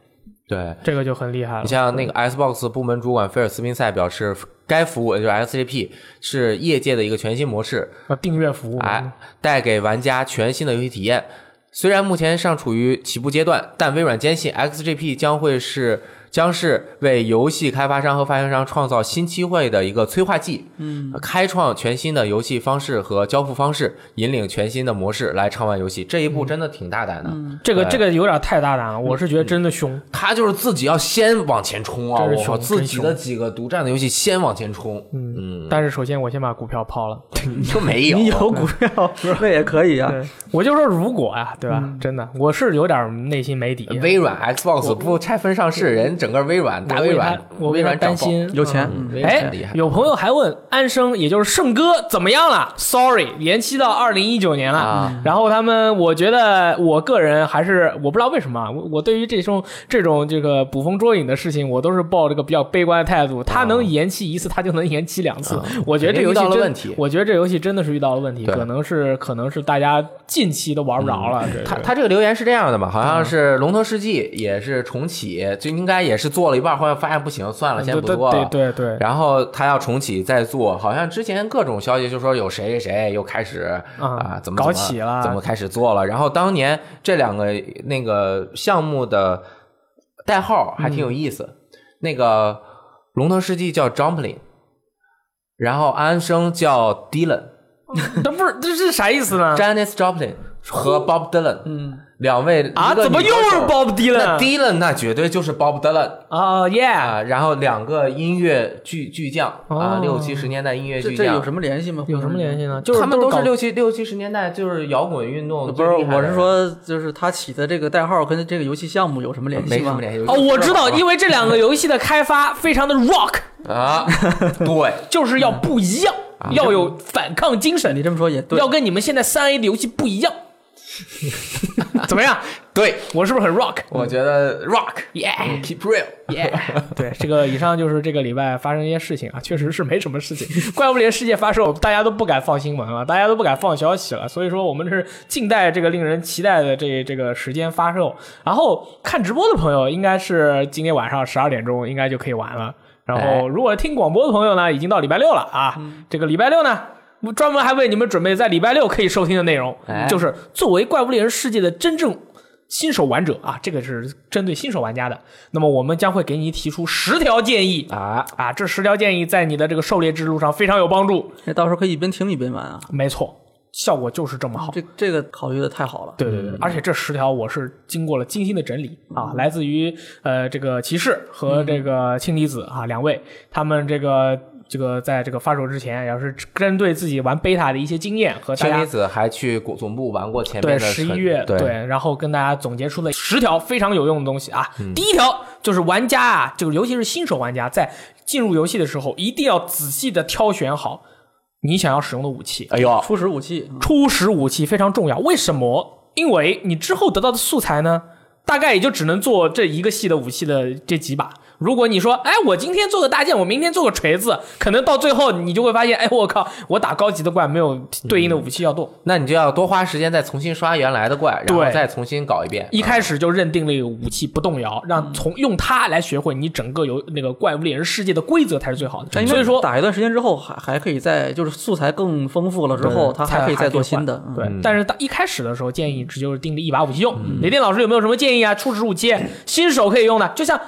对，这个就很厉害了你。像那个 Xbox 部门主管菲尔斯宾塞表示，该服务就是 XGP 是业界的一个全新模式，啊订阅服务，哎，带给玩家全新的游戏体验。虽然目前尚处于起步阶段，但微软坚信 XGP 将会是将是为游戏开发商和发行商创造新机会的一个催化剂，嗯，开创全新的游戏方式和交付方式，引领全新的模式来畅玩游戏。这一步真的挺大胆的，这个这个有点太大胆了，我是觉得真的凶。他就是自己要先往前冲啊！我靠，自己的几个独占的游戏先往前冲，嗯，但是首先我先把股票抛了。就没有，你有股票，那也可以啊。我就说如果啊、对吧？真的，我是有点内心没底。微软 Xbox 不拆分上市，人整个微软打微软，我微软担心有钱嗯微软哎有朋友还问安生，也就是圣哥怎么样了？Sorry，延期到二零一九年了。啊然后他们，我觉得我个人还是我不知道为什么啊，我我对于这种这种这个捕风捉影的事情，我都是抱这个比较悲观的态度。他能延期一次，他就能延期两次。我觉得这游戏真问题我觉得这游戏真的是遇到了问题，可能是可能是大家近期都玩不着了。这他他这个留言是这样的吧？好嗯像是《龙头世纪》也是重启，就应该也是做了一半，后来发现不行，算了，先不做了。嗯对对对，然后他要重启再做，好像之前各种消息就说有谁谁谁又开始啊啊怎么搞怎么起了怎么开始做了。然后当年这两个那个项目的代号还挺有意思，那个《龙腾世纪》叫 Jumpling，然后安生叫 Dylan。那不是这是啥意思呢？Janis Joplin 和 Bob Dylan，嗯，两位啊，怎么又是 Bob Dylan？那 Dylan 那绝对就是 Bob Dylan 啊，Yeah，啊，然后两个音乐巨巨匠啊哦，六七十年代音乐巨匠，这这有什么联系吗？有什么联系呢？就是他们都是六七六七十年代就是摇滚运动不是，我是说，就是他起的这个代号跟这个游戏项目有什么联系吗？没什么联系哦，我知道，因为这两个游戏的开发非常的 rock，啊，对，就是要不一样，要有反抗精神，你这么说也对，要跟你们现在三 A 的游戏不一样。怎么样？对，我是不是很 rock？我觉得 rock Yeah keep real，yeah，对，这个以上就是这个礼拜发生一些事情啊，确实是没什么事情。怪物猎人世界发售，大家都不敢放新闻了，大家都不敢放消息了，所以说我们是静待这个令人期待的这这个时间发售。然后看直播的朋友，应该是今天晚上十二点钟应该就可以玩了。然哎后如果听广播的朋友呢，已经到礼拜六了啊，这个礼拜六呢。我专门还为你们准备在礼拜六可以收听的内容，哎就是作为怪物猎人世界的真正新手玩者啊，这个是针对新手玩家的。那么我们将会给你提出十条建议啊，啊，这十条建议在你的这个狩猎之路上非常有帮助。那到时候可以一边听一边玩啊。没错，效果就是这么好。这这个考虑的太好了。对对对，而且这十条我是经过了精心的整理啊，来自于呃这个骑士和这个氢离子啊两位，他们这个这个在这个发售之前，要是针对自己玩贝塔的一些经验和大家。氢离子还去总总部玩过前对，面的十一月对然后跟大家总结出了十条非常有用的东西啊。第一条就是玩家啊，就是尤其是新手玩家，在进入游戏的时候，一定要仔细的挑选好你想要使用的武器。哎呦，初始武器，嗯初始武器非常重要，为什么？因为你之后得到的素材呢，大概也就只能做这一个系的武器的这几把。如果你说，哎，我今天做个大剑，我明天做个锤子，可能到最后你就会发现，哎，我靠，我打高级的怪没有对应的武器要动。那你就要多花时间再重新刷原来的怪，然后再重新搞一遍。一开始就认定了一个武器不动摇，让从用它来学会你整个游那个怪物猎人世界的规则才是最好的。但所以说，打一段时间之后，还还可以再就是素材更丰富了之后，它还可以再做新的。嗯对，但是到一开始的时候，建议只就是定立一把武器用。雷电老师有没有什么建议啊？初始武器，新手可以用的，就像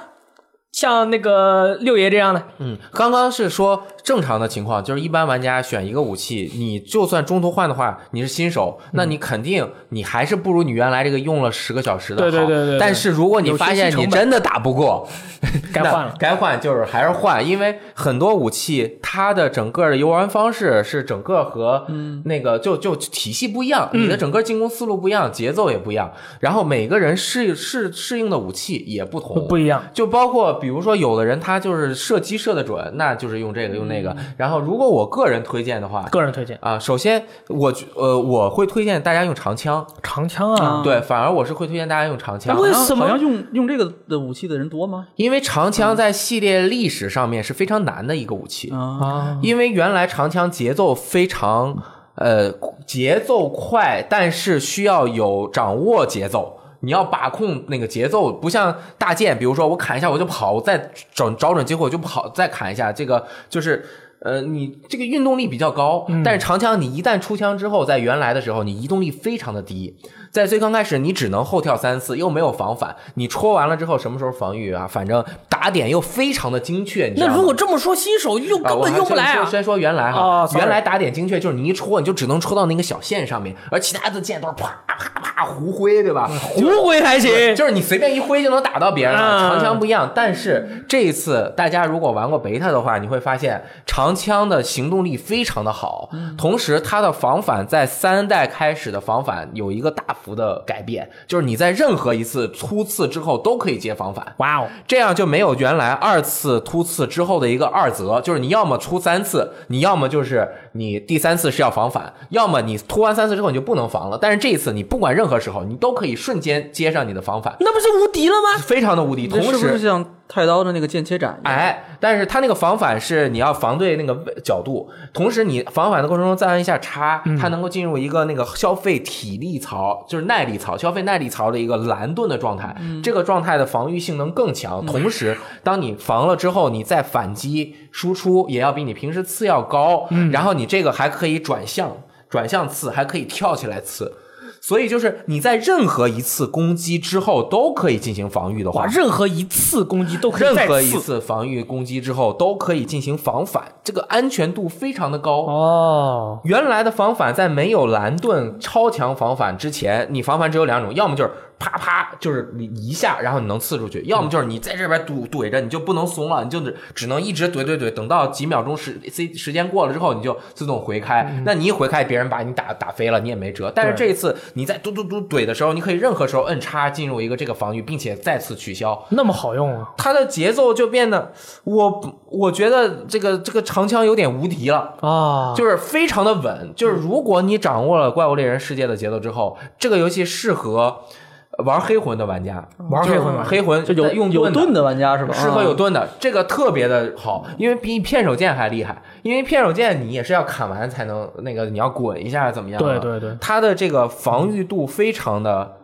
像那个六爷这样的，嗯，刚刚是说正常的情况，就是一般玩家选一个武器，你就算中途换的话，你是新手，那你肯定你还是不如你原来这个用了十个小时的好。对对对对对。但是如果你发现你真的打不过，该换了。该换就是还是换，因为很多武器它的整个的游玩方式是整个和那个就就体系不一样，你的整个进攻思路不一样，节奏也不一样，然后每个人适适适应的武器也不同，不一样。就包括比如说有的人他就是射击射得准，那就是用这个用那个。然后如果我个人推荐的话，个人推荐啊，首先我觉呃我会推荐大家用长枪，长枪啊，对，反而我是会推荐大家用长枪那。为什么好像用用这个的武器的人多吗？因为长枪在系列历史上面是非常难的一个武器，啊，啊？因为原来长枪节奏非常呃节奏快，但是需要有掌握节奏。你要把控那个节奏，不像大剑，比如说我砍一下我就跑，我再找找准机会我就跑，再砍一下，这个就是。呃，你这个运动力比较高，但是长枪你一旦出枪之后，在原来的时候你移动力非常的低，在最刚开始你只能后跳三次，又没有防反，你戳完了之后什么时候防御啊？反正打点又非常的精确？那如果这么说，新手用啊，根本用不来啊！先先说原来哈，原来打点精确就是你一戳，你就只能戳到那个小线上面，而其他的箭都是啪啪啪胡挥，对吧？胡挥还行，就是你随便一挥就能打到别人长枪不一样。但是这一次大家如果玩过贝塔的话，你会发现长枪的行动力非常的好，同时它的防反在三代开始的防反有一个大幅的改变，就是你在任何一次突刺之后都可以接防反。哇哦，这样就没有原来二次突刺之后的一个二则，就是你要么出三次，你要么就是你第三次是要防反，要么你突完三次之后你就不能防了。但是这一次你不管任何时候，你都可以瞬间接上你的防反，那不是无敌了吗？非常的无敌。同这是不是时，像太刀的那个间切斩？哎，但是它那个防反是你要防对那个角度，同时你防反的过程中再按一下叉，它能够进入一个那个消费体力槽，就是耐力槽，消费耐力槽的一个蓝盾的状态。这个状态的防御性能更强，同时当你防了之后，你再反击输出也要比你平时刺要高，然后你这个还可以转向，转向刺还可以跳起来刺。所以就是你在任何一次攻击之后都可以进行防御的话，，任何一次攻击都可以任何一次防御攻击之后都可以进行防反，这个安全度非常的高。哦，原来的防反在没有蓝盾超强防反之前，你防反只有两种，要么就是啪啪，就是你一下，然后你能刺出去；要么就是你在这边怼怼着，你就不能怂了，你就只只能一直怼怼怼，等到几秒钟时 C 时间过了之后，你就自动回开。那你一回开，别人把你打打飞了，你也没辙。但是这一次你在嘟嘟嘟怼的时候，你可以任何时候摁叉进入一个这个防御，并且再次取消。那么好用啊！它的节奏就变得，我我觉得这个这个长枪有点无敌了。啊，就是非常的稳，就是如果你掌握了《怪物猎人世界》的节奏之后，这个游戏适合玩黑魂的玩家，玩黑魂就是黑魂就有用盾有盾的玩家是吧？适合有啊盾的，这个特别的好，因为比片手剑还厉害。因为片手剑你也是要砍完才能那个，你要滚一下怎么样？对对对它的这个防御度非常的。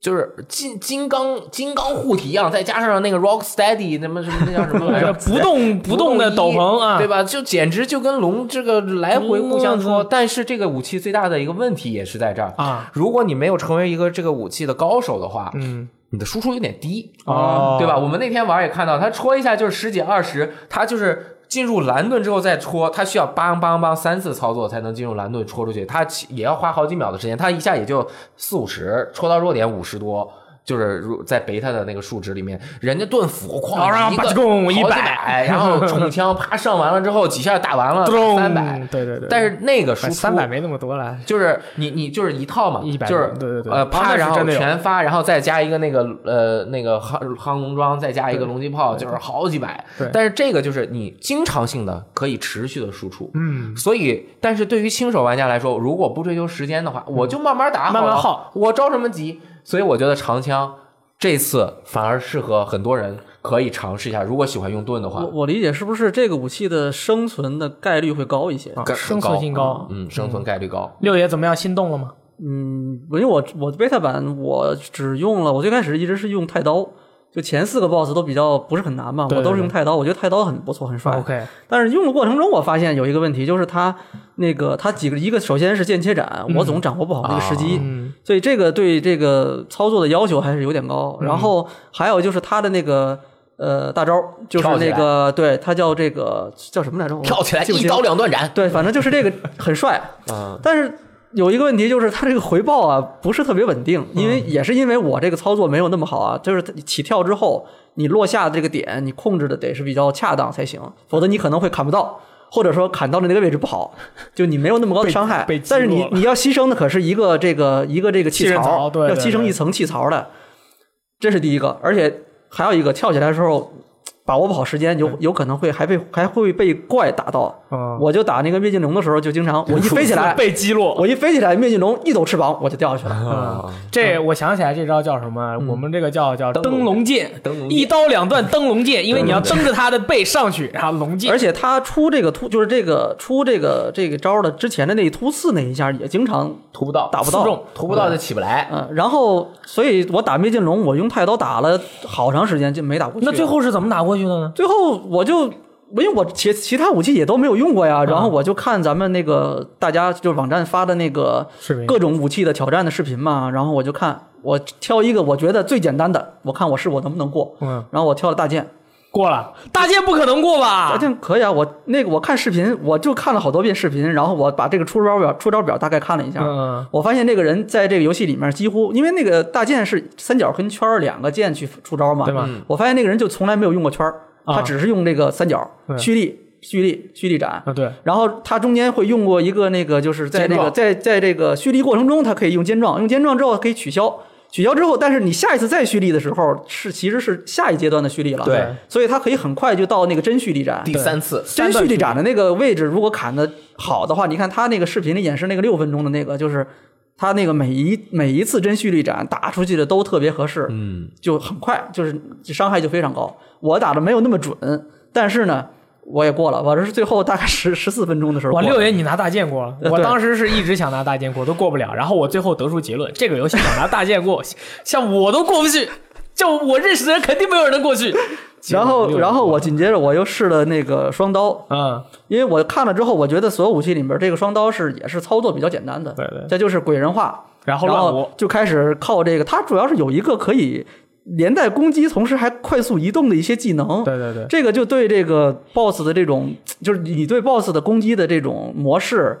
就是金金刚金刚护体一样，再加上那个 Rock Steady 什么什么那叫什么来着？不动不动的斗篷啊，对吧？就简直就跟龙这个来回互相戳。嗯但是这个武器最大的一个问题也是在这儿啊，如果你没有成为一个这个武器的高手的话，嗯，你的输出有点低，哦对吧？我们那天玩也看到，他戳一下就是十几二十，他就是进入蓝盾之后再戳，它需要梆梆梆三次操作才能进入蓝盾戳出去，它也要花好几秒的时间，它一下也就四五十，戳到弱点五十多。就是如在贝塔的那个数值里面，人家盾斧哐一个吧唧拱好几百，然后冲枪啪上完了之后几下打完了 三百，对对对，但是那个输出三百没那么多了，就是你你就是一套嘛，100就是对对对呃啪，然后全发，然后再加一个那个呃那个夯夯龙装，再加一个龙击炮，就是好几百对。但是这个就是你经常性的可以持续的输出，嗯，所以但是对于新手玩家来说，如果不追求时间的话，我就慢慢打，慢慢耗，我着什么急？所以我觉得长枪这次反而适合很多人可以尝试一下，如果喜欢用盾的话我，我理解是不是这个武器的生存的概率会高一些？啊生存性高。嗯，生存概率高。六爷怎么样？心动了吗？嗯，因为我我 beta 版我只用了，我最开始一直是用太刀，就前四个 boss 都比较不是很难嘛，我都是用太刀，我觉得太刀很不错，很帅。OK，但是用的过程中，我发现有一个问题，就是它那个它几个一个首先是间切斩，我总掌握不好那个时机，嗯所以这个对这个操作的要求还是有点高。然后还有就是它的那个呃大招，就是那个对他叫这个叫什么来着？跳起来一刀两断斩，对，反正就是这个很帅。嗯，但是有一个问题就是它这个回报啊不是特别稳定，因为也是因为我这个操作没有那么好啊，就是起跳之后你落下的这个点你控制的得是比较恰当才行，否则你可能会砍不到。或者说砍到的那个位置不好，就你没有那么高的伤害。但是你你要牺牲的可是一个这个一个这个气槽槽，要牺牲一层气槽的，这是第一个，而且还有一个跳起来的时候把握不好时间，有有可能会还被还会被怪打到。嗯我就打那个灭尽龙的时候，就经常 我一飞起来，被击落。我一飞起来，灭尽龙一抖翅膀我就掉下去了。啊，这我想起来这招叫什么？我们这个叫叫灯笼剑，灯笼一刀两断灯笼剑，因为你要蹬着他的背上去，然后龙剑而。且他出这个突，就是这个出这个这个招的之前的那一突刺那一下，也经常突不到，打不到突不到就起不来。嗯，然后所以我打灭尽龙，我用太刀打了好长时间就没打过去。那最后是怎么打过去的呢？最后我就。因为我其其他武器也都没有用过呀，然后我就看咱们那个大家就是网站发的那个各种武器的挑战的视频嘛，然后我就看，我挑一个我觉得最简单的，我看我是我能不能过，嗯，然后我挑了大剑，过了，大剑不可能过吧？大剑可以啊，我那个我看视频，我就看了好多遍视频，然后我把这个出招表出招表大概看了一下，嗯。我发现这个人在这个游戏里面几乎，因为那个大剑是三角跟圈儿两个剑去出招嘛，对吧？嗯。我发现那个人就从来没有用过圈他只是用这个三角对。蓄力、蓄力、蓄力斩。啊，对，然后他中间会用过一个那个，就是在那个在在这个蓄力过程中，他可以用尖撞，用尖撞之后可以取消，取消之后，但是你下一次再蓄力的时候是其实是下一阶段的蓄力了，对，所以它可以很快就到那个真蓄力斩。第三次，真蓄力斩的那个位置，如果砍的好的话，你看他那个视频里演示那个六分钟的那个，就是他那个每一每一次真蓄力斩打出去的都特别合适，嗯，就很快，就是伤害就非常高。我打的没有那么准，但是呢，我也过了，我这是最后大概十十四分钟的时候过的。哇，六爷你拿大剑过我当时是一直想拿大剑过，都过不了。然后我最后得出结论，这个游戏想拿大剑过，像我都过不去，就我认识的人肯定没有人能过去。然后，然后我紧接着我又试了那个双刀，嗯，因为我看了之后，我觉得所有武器里面这个双刀是也是操作比较简单的，对对这就是鬼人化，然然后然后就开始靠这个，它主要是有一个可以连带攻击，同时还快速移动的一些技能。对对对，这个就对这个 BOSS 的这种，就是你对 BOSS 的攻击的这种模式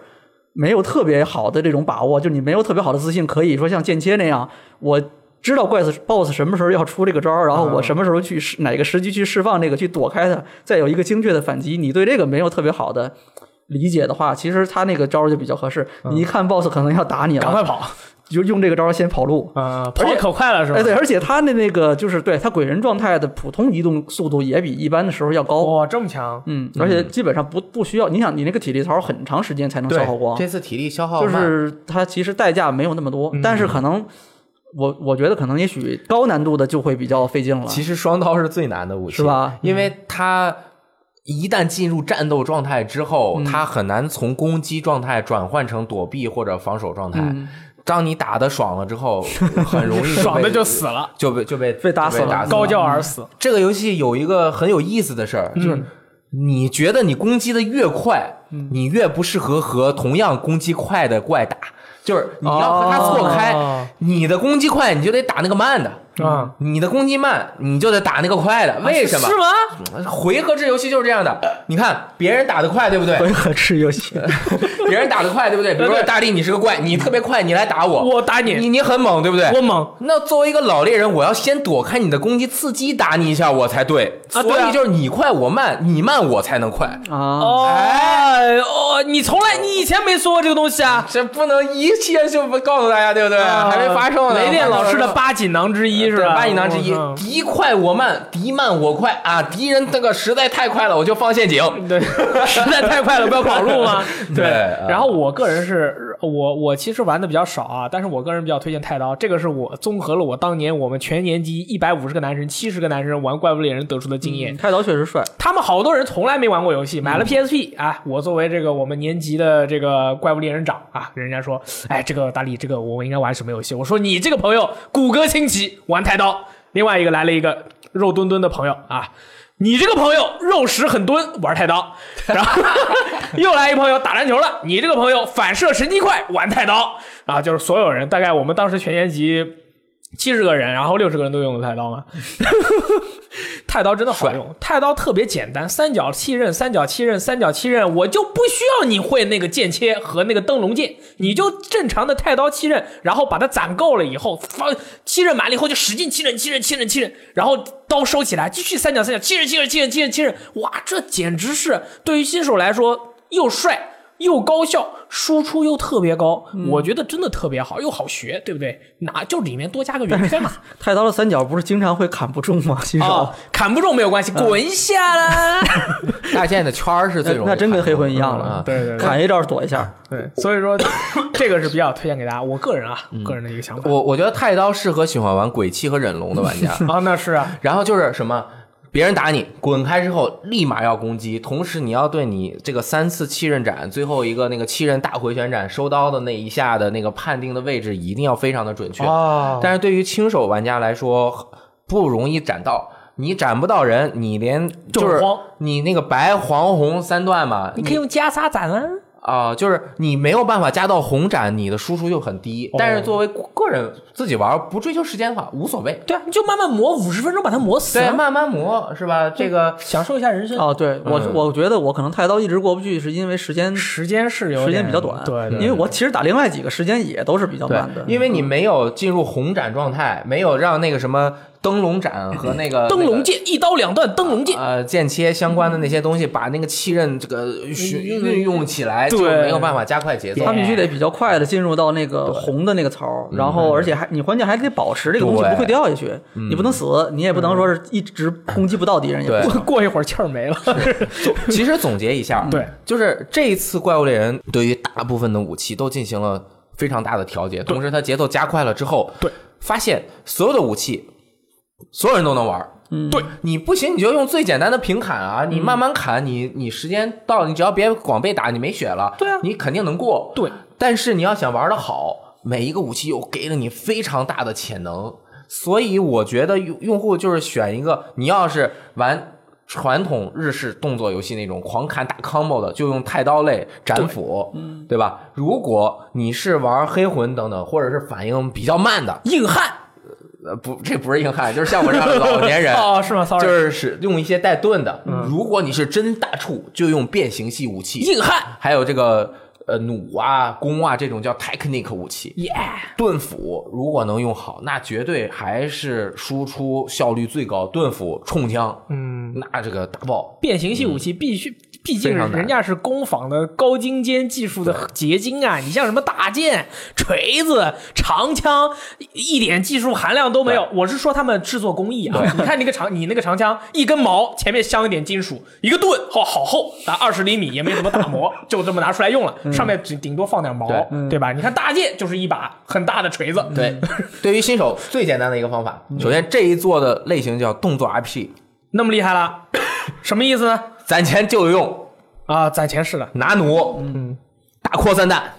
没有特别好的这种把握，就你没有特别好的自信，可以说像剑切那样，我知道怪 BOSS 什么时候要出这个招儿，然后我什么时候去哪个时机去释放这个去躲开它，再有一个精确的反击。你对这个没有特别好的理解的话，其实他那个招儿就比较合适。你一看 BOSS 可能要打你了，赶快跑，就用这个招先跑路。啊，跑得可快了是吧？哎，对，而且他的那个就是对他鬼人状态的普通移动速度也比一般的时候要高。哇，这么强，嗯，而且基本上不不需要，你想你那个体力槽很长时间才能消耗光，这次体力消耗就是它其实代价没有那么多，但是可能我我觉得可能也许高难度的就会比较费劲了，其实双刀是最难的武器，是吧？因为它一旦进入战斗状态之后，它很难从攻击状态转换成躲避或者防守状态。嗯当你打的爽了之后，很容易就被 爽的就死了，就被就被被打死了高叫而死。这个游戏有一个很有意思的事儿，就是你觉得你攻击的越快，你越不适合和同样攻击快的怪打。就是你要和他错开，哦你的攻击快，你就得打那个慢的。啊，你的攻击慢，你就得打那个快的，为什么？是吗？回合制游戏就是这样的。你看别人打得快，对不对？回合制游戏，别人打得快，对不对？比如说大力，你是个怪，你特别快，你来打我，我打你你，你很猛，对不对？我猛，那作为一个老猎人，我要先躲开你的攻击，刺激打你一下，我才对。啊所以就是你快我慢，你慢我才能快。啊，哦哦，你从来你以前没说过这个东西啊？这不能一切就不告诉大家，对不对？还没发售呢。雷电老师的八锦囊之一是对吧？八锦囊之一嗯，敌快我慢，敌慢我快啊！敌人那个实在太快了，我就放陷阱。对，实在太快了，不要跑路吗？对啊然后我个人是我我其实玩的比较少啊，但是我个人比较推荐太刀，这个是我综合了我当年我们全年级一百五十个男生、七十个男生玩怪物猎人得出的经验。太刀确实帅，他们好多人从来没玩过游戏，买了 PSP 啊。我作为这个我们年级的这个怪物猎人长啊，人家说，哎，这个大力，这个我应该玩什么游戏？我说你这个朋友骨骼清奇，玩玩太刀。另外一个来了一个肉墩墩的朋友啊，你这个朋友肉食很墩，玩太刀。然后 又来一朋友打篮球了，你这个朋友反射神经快，玩太刀啊。就是所有人，大概我们当时全年级。七十个人，然后六十个人都用的太刀嘛，太刀真的好用，太刀特别简单，三角七刃，三角七刃，三角七刃，我就不需要你会那个剑切和那个灯笼剑，你就正常的太刀七刃，然后把它攒够了以后，放七刃满了以后就使劲七刃，七刃，七刃，七刃，然后刀收起来，继续三角三角，七刃，七刃，七刃，七刃，七刃，哇，这简直是对于新手来说又帅。又高效，输出又特别高，我觉得真的特别好，又好学，对不对？哪就里面多加个圆圈嘛。太刀的三角不是经常会砍不中吗？新手哦，砍不中没有关系，滚下啦。大剑的圈儿是最容易那那真跟黑魂一样啊了，对对对砍一招躲一下，对，所以说 这个是比较推荐给大家，我个人啊，个人的一个想法。我我觉得太刀适合喜欢玩鬼泣和忍龙的玩家。啊，那是啊，然后就是什么，别人打你滚开之后立马要攻击，同时你要对你这个三次七刃斩最后一个那个七刃大回旋斩收刀的那一下的那个判定的位置一定要非常的准确。哦但是对于新手玩家来说不容易斩到。你斩不到人，你连就是你那个白黄红三段嘛，你可以用袈裟斩啊。啊、就是你没有办法加到红斩，你的输出就很低。但是作为个人自己玩，不追求时间的话，无所谓。对啊，你就慢慢磨，五十分钟把它磨死对，啊，慢慢磨是吧？这个享受一下人生。哦，对我嗯我觉得我可能太刀一直过不去，是因为时间时间是有时间比较短，对对，因为我其实打另外几个时间也都是比较对慢的，，因为你没有进入红斩状态，没有让那个什么灯笼斩和那个灯笼剑一刀两断，灯笼剑。呃剑切相关的那些东西，把那个气刃这个运运用起来，就没有办法加快节奏。他。必须得比较快的进入到那个红的那个槽，然后而且还你关键还得保持这个东西不会掉下去，你不能死，你也不能说是一直攻击不到敌人，也对不过过一会儿气儿没了，其实总结一下，对，就是这一次怪物猎人对于大部分的武器都进行了非常大的调节，同时它节奏加快了之后，对，发现所有的武器，所有人都能玩。嗯对你不行，你就用最简单的平砍啊！你慢慢砍，你你时间到了，你只要别光被打，你没血了，对啊你肯定能过。对，但是你要想玩的好，每一个武器又给了你非常大的潜能，所以我觉得用用户就是选一个，你要是玩传统日式动作游戏那种狂砍打 combo 的，就用太刀类斩斧，嗯，对吧？如果你是玩黑魂等等，或者是反应比较慢的，硬汉呃，不，这不是硬汉，就是像我这样的老年人，哦，是吗？Sorry，就是使用一些带盾的。如果你是真大处，就用变形系武器，硬汉还有这个呃弩啊、弓啊这种叫 technique 武器。盾斧如果能用好，那绝对还是输出效率最高。盾斧、冲枪，嗯，那这个大爆。变形系武器必须，毕竟人家是工坊的高精尖技术的结晶啊！你像什么大剑、锤子、长枪，一点技术含量都没有。我是说他们制作工艺啊！你看那个长，你那个长枪，一根毛前面镶一点金属，一个盾，哦，好厚，啊，二十厘米也没怎么打磨，就这么拿出来用了，上面顶顶多放点毛，对对吧？你看大剑就是一把很大的锤子，对，对于新手最简单的一个方法，首先这一做的类型叫动作 RPG，那么厉害了，什么意思呢？攒钱就有用，啊，攒钱是的，拿弩，嗯，大扩散弹，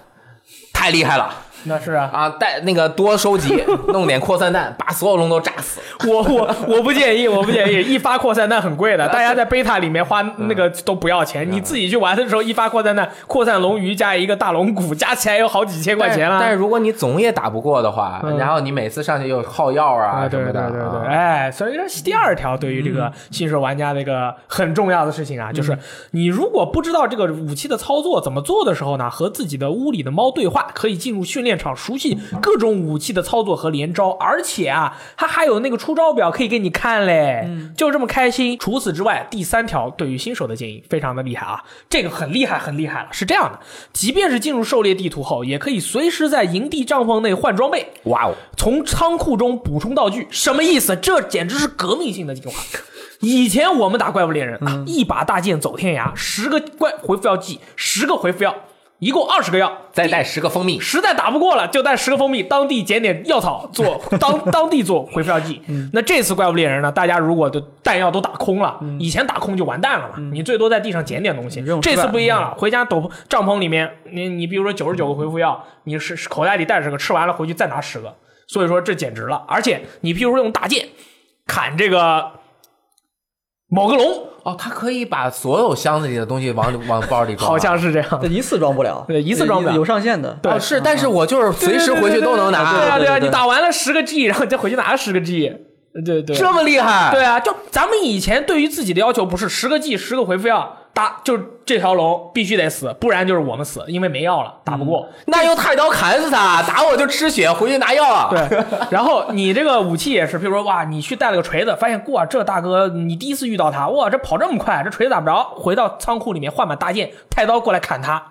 太厉害了。那是啊，啊，带那个多收集，弄点扩散弹，把所有龙都炸死。我我我不建议，我不建议，一发扩散弹很贵的，大家在贝塔里面花那个都不要钱，你自己去玩的时候，一发扩散弹，扩散龙鱼加一个大龙骨，加起来有好几千块钱了。但是如果你总也打不过的话，嗯然后你每次上去又耗药啊什么的，对对对，啊哎，所以这是第二条对于这个新手玩家的一个很重要的事情啊，就是你如果不知道这个武器的操作怎么做的时候呢，和自己的屋里的猫对话，可以进入训练场熟悉各种武器的操作和连招，而且啊，他还有那个出招表可以给你看嘞，就这么开心。除此之外，第三条对于新手的建议非常的厉害啊，这个很厉害很厉害了，是这样的，即便是进入狩猎地图后，也可以随时在营地帐篷内换装备，哇哦，从仓库中补充道具，什么意思？这简直是革命性的进化。以前我们打怪物猎人啊，一把大剑走天涯，十个怪回复要记，十个回复药，一共二十个药。再带十个蜂蜜，实在打不过了，就带十个蜂蜜，当地捡点药草做 当当地做回复药剂。那这次怪物猎人呢？大家如果都弹药都打空了，以前打空就完蛋了嘛，你最多在地上捡点东西。这次不一样了，回家斗帐篷里面，你你比如说九十九个回复药，你是是口袋里带十个，吃完了回去再拿十个，所以说这简直了。而且你譬如说用大剑砍这个某个龙，哦，他可以把所有箱子里的东西往里往包里装啊，好像是这样。这一次装不了，对一次装不了。有上限的。对。哦是，但是我就是随时回去都能拿，对啊对啊，对对对你打完了十个 G，然后你再回去拿十个 G，对对。这么厉害，对啊，就咱们以前对于自己的要求不是十个 G 十个回复药打，就是这条龙必须得死，不然就是我们死，因为没药了，打不过。那用太刀砍死他，打我就吃血，回去拿药啊。对，然后你这个武器也是，比如说哇，你去带了个锤子，发现哇，这大哥你第一次遇到他，哇，这跑这么快，这锤子打不着，回到仓库里面换把大剑，太刀过来砍他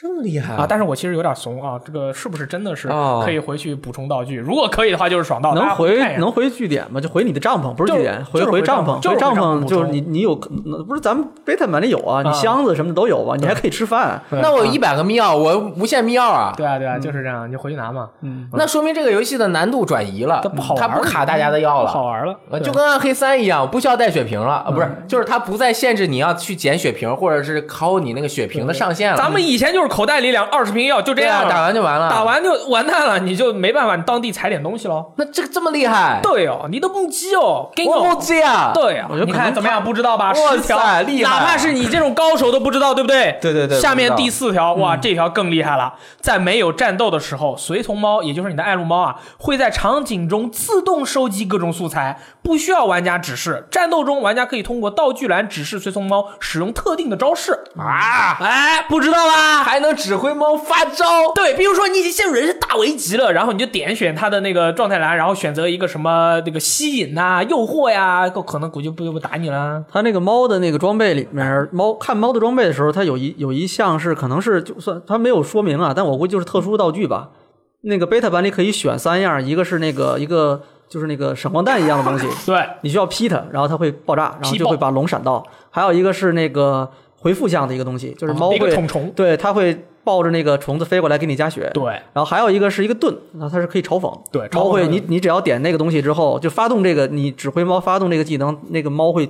这么厉害啊！但是我其实有点怂啊，这个是不是真的是哦可以回去补充道具？如果可以的话，就是爽到，大能回能回据点吗？就回你的帐篷，不是据点，就是回回帐篷，就是回帐帐篷篷就是你你有不是咱们贝塔版里有啊，你啊箱子什么的都有啊，你还可以吃饭。那我有一百个密钥，我无限密钥啊。对啊对啊，就是这样，你就回去拿嘛，嗯，那说明这个游戏的难度转移了，它不好玩，它不卡大家的药了好。玩了，就跟暗黑三一样，不需要带血瓶了，啊，不是，就是它不再限制你要去捡血瓶，或者是考你那个血瓶的上限了。咱们以前就是口袋里两二十瓶药，就这样，打完就完了。打，完就完蛋了，你就没办法，你当地采点东西喽。那这个这么厉害，对哦，你的木鸡哦，给你木鸡啊。对呀、我觉得你看怎么样？不知道吧？哇十条塞厉害哪怕是你这种高手都不知道，对不对？对对对下面第四条，哇，这条更厉害了。在没有战斗的时候，随从猫，也就是你的爱撸猫啊，会在场景中自动收集各种素材，不需要玩家指示。战斗中，玩家可以通过道具栏指示随从猫使用特定的招式啊！哎，不知道吧？还能指挥猫发招。对，比如说你已经陷入人生大危机了，然后你就点选它的那个状态栏，然后选择一个什么那个吸引呐、诱惑呀，可能估计不就不打你了。它那个猫的那个装备里面，猫看猫的装备的时候，它有一有一项是可能是就算它没有说明啊，但我估计就是特殊道具吧。那个 beta 版里可以选三样，一个是那个一个就是那个闪光弹一样的东西，对，你需要劈它，然后它会爆炸，然后劈就会把龙闪到。还有一个是那个回复项的一个东西，就是猫会对它会抱着那个虫子飞过来给你加血。对，然后还有一个是一个盾，那它是可以嘲讽。对嘲讽猫会你你只要点那个东西之后，就发动这个你指挥猫发动这个技能，那个猫会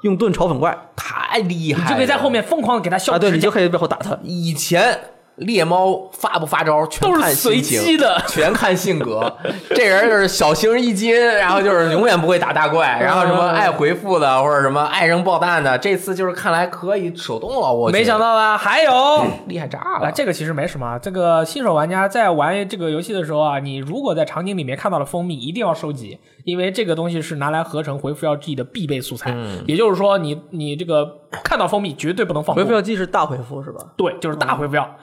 用盾嘲讽怪太厉害了！你就可以在后面疯狂的给它消啊，对你就可以背后打它。以前猎猫发不发招全看心情机的 全看性格。这人就是小星一斤，然后就是永远不会打大怪，然后什么爱回复的或者什么爱扔爆弹的，这次就是看来可以手动了。我没想到吧？还有。厉害炸啊，了！这个其实没什么。这个新手玩家在玩这个游戏的时候啊，你如果在场景里面看到了蜂蜜，一定要收集，因为这个东西是拿来合成回复药剂的必备素材。嗯也就是说你，你这个看到蜂蜜绝对不能放过。回复药剂是大回复是吧？对，就是大回复药。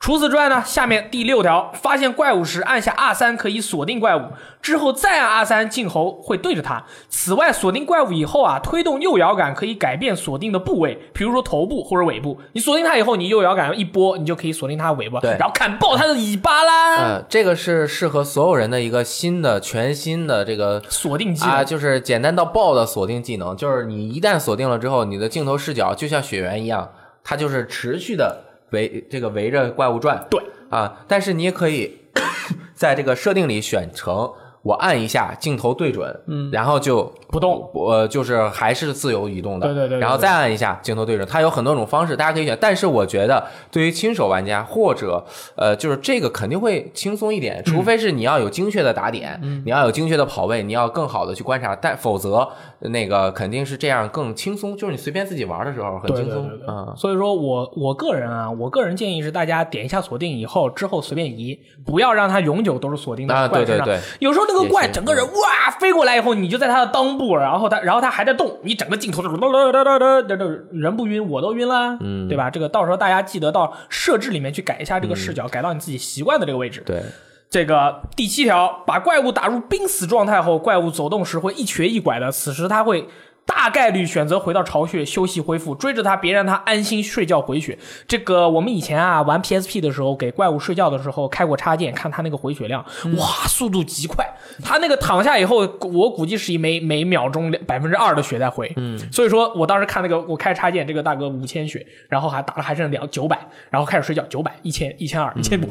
除此之外呢，下面第六条，发现怪物时按下 R 三可以锁定怪物，之后再按 R 三镜头会对着它。此外，锁定怪物以后啊，推动右摇杆可以改变锁定的部位，比如说头部或者尾部。你锁定它以后，你右摇杆一拨，你就可以锁定它的尾巴，对然后砍爆它的尾巴啦。呃，这个是适合所有人的一个新的、全新的这个锁定技能啊，就是简单到爆的锁定技能，就是你一旦锁定了之后，你的镜头视角就像雪原一样，它就是持续的围这个围着怪物转。对啊，但是你也可以 在这个设定里选成我按一下镜头对准，嗯，然后就不动，呃，就是还是自由移动的，对对对对然后再按一下镜头对准，它有很多种方式，大家可以选。但是我觉得对于新手玩家或者呃，就是这个肯定会轻松一嗯。点，除非是你要有精确的打点，嗯。你要有精确的跑位，你要更好的去观察，但否则那个肯定是这样更轻松，就是你随便自己玩的时候很轻松。嗯。所以说我我个人啊，我个人建议是大家点一下锁定以后，之后随便移，不要让它永久都是锁定啊在怪身上。对对对。有时候那个怪整个人哇飞过来以后，你就在他的裆部，然后他然后他还在动，你整个镜头就哒哒哒哒哒哒哒，人不晕我都晕了，嗯，对吧？这个到时候大家记得到设置里面去改一下这个视角，改到你自己习惯的这个位置。对，这个第七条，把怪物打入濒死状态后，怪物走动时会一瘸一拐的，此时它会大概率选择回到巢穴休息恢复，追着他，别让他安心睡觉回血。这个我们以前啊玩 PSP 的时候，给怪物睡觉的时候开过插件，看他那个回血量，哇，速度极快。他那个躺下以后，我估计是以每每秒钟百分之二的血在回，嗯，所以说我当时看那个我开插件，这个大哥五千血，然后还打了还剩两九百，然后开始睡觉九百一千一千二一千五，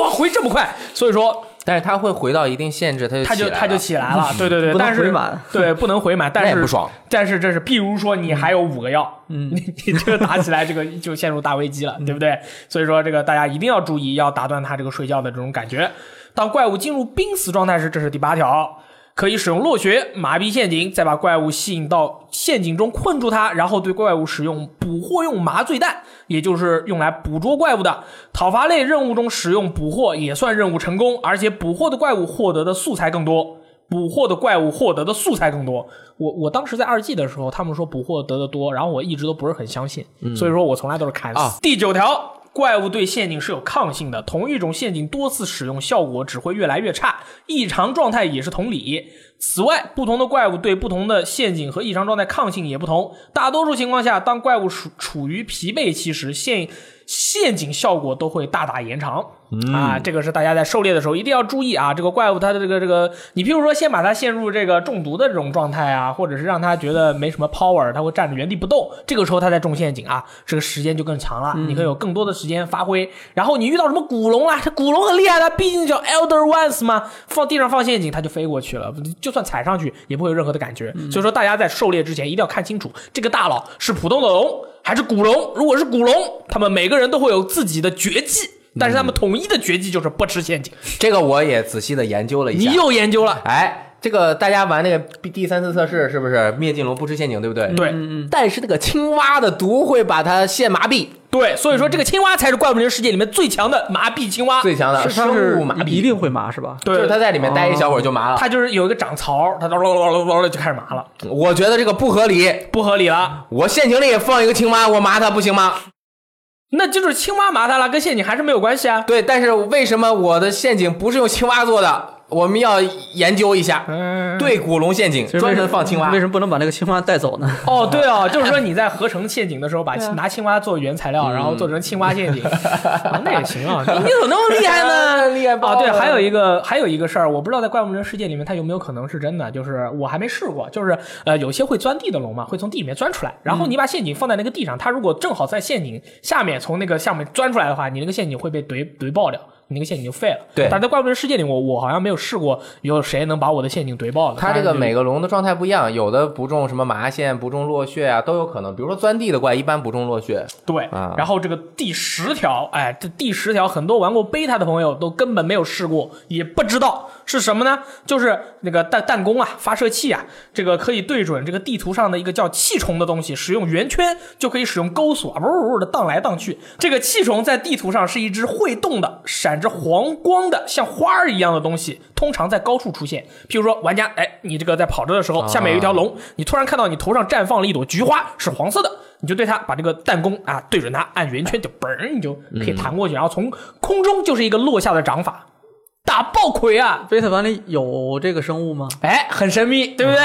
哇，回这么快，所以说。但是它会回到一定限制，它就他就他就起来了对对对，不但是回满对，不能回满，但是也不爽。但是这是，譬如说你还有五个药，嗯，你你这个打起来，这个就陷入大危机了，对不对？所以说这个大家一定要注意，要打断他这个睡觉的这种感觉。当怪物进入濒死状态时，这是第八条。可以使用落穴、麻痹陷阱，再把怪物吸引到陷阱中困住它，然后对怪物使用捕获用麻醉弹，也就是用来捕捉怪物的。讨伐类任务中使用捕获也算任务成功，而且捕获的怪物获得的素材更多。捕获的怪物获得的素材更多。我我当时在二 G 的时候，他们说捕获得的多，然后我一直都不是很相信，所以说我从来都是砍死。啊第九条。怪物对陷阱是有抗性的，同一种陷阱多次使用效果只会越来越差，异常状态也是同理。此外，不同的怪物对不同的陷阱和异常状态抗性也不同。大多数情况下，当怪物处处于疲惫期时，陷陷阱效果都会大大延长。啊，这个是大家在狩猎的时候一定要注意啊！这个怪物它的这个这个，你譬如说先把它陷入这个中毒的这种状态啊，或者是让它觉得没什么 power，它会站着原地不动，这个时候它在中陷阱啊，这个时间就更长了，你可以有更多的时间发挥。然后你遇到什么古龙啊，这古龙很厉害的，毕竟叫 Elder Ones 嘛，放地上放陷阱它就飞过去了，就算踩上去也不会有任何的感觉。所以说大家在狩猎之前一定要看清楚这个大佬是普通的龙还是古龙。如果是古龙，他们每个人都会有自己的绝技。但是他们统一的绝技就是不吃陷阱。这个我也仔细的研究了一下你。又研究了，哎，这个大家玩那个第第三次测试是不是灭尽龙不吃陷阱，对不对？。对但是那个青蛙的毒会把它陷麻痹，对，所以说这个青蛙才是怪物猎人世界里面最强的麻痹青蛙。最强的生是它是物麻痹，一定会麻是吧？对，就是它在里面待一小会儿就麻了。它就是有一个长槽，它咯咯咯咯咯就开始麻了，我觉得这个不合理。不合理了。我陷阱里放一个青蛙，我麻它不行吗？那就是青蛙麻它了，跟陷阱还是没有关系啊。对，但是为什么我的陷阱不是用青蛙做的？我们要研究一下。嗯，对，古龙陷阱专门放青蛙为。什么不能把那个青蛙带走呢？哦，对哦，就是说你在合成陷阱的时候，把青拿青蛙做原材料，然后做成青蛙陷阱，啊 那也行啊。你你怎么那么厉害呢？厉害爆啊，对，还有一个还有一个事儿，我不知道在怪物猎人世界里面它有没有可能是真的，就是我还没试过，就是呃有些会钻地的龙嘛，会从地里面钻出来，然后你把陷阱放在那个地上，它如果正好在陷阱下面从那个下面钻出来的话，你那个陷阱会被怼怼爆掉。你那个陷阱就废了。对但在怪物猎人世界里，我我好像没有试过有谁能把我的陷阱怼爆的。它这个每个龙的状态不一样，有的不中什么麻线，不中落穴啊，都有可能。比如说钻地的怪，一般不中落穴。对，啊然后这个第十条，哎，这第十条很多玩过 beta 的朋友都根本没有试过，也不知道是什么呢？就是那个弹弹弓啊，发射器啊，这个可以对准这个地图上的一个叫气虫的东西，使用圆圈就可以使用钩索，啊，呜呜的荡来荡去。这个气虫在地图上是一只会动的、闪着黄光的像花儿一样的东西，通常在高处出现。譬如说，玩家，哎，你这个在跑着的时候，下面有一条龙，你突然看到你头上绽放了一朵菊花，是黄色的。你就对它把这个弹弓啊对准它，按圆圈就嘣儿，你就可以弹过去，然后从空中就是一个落下的掌法，打爆魁啊！贝塔版里有这个生物吗？哎，很神秘，对不对？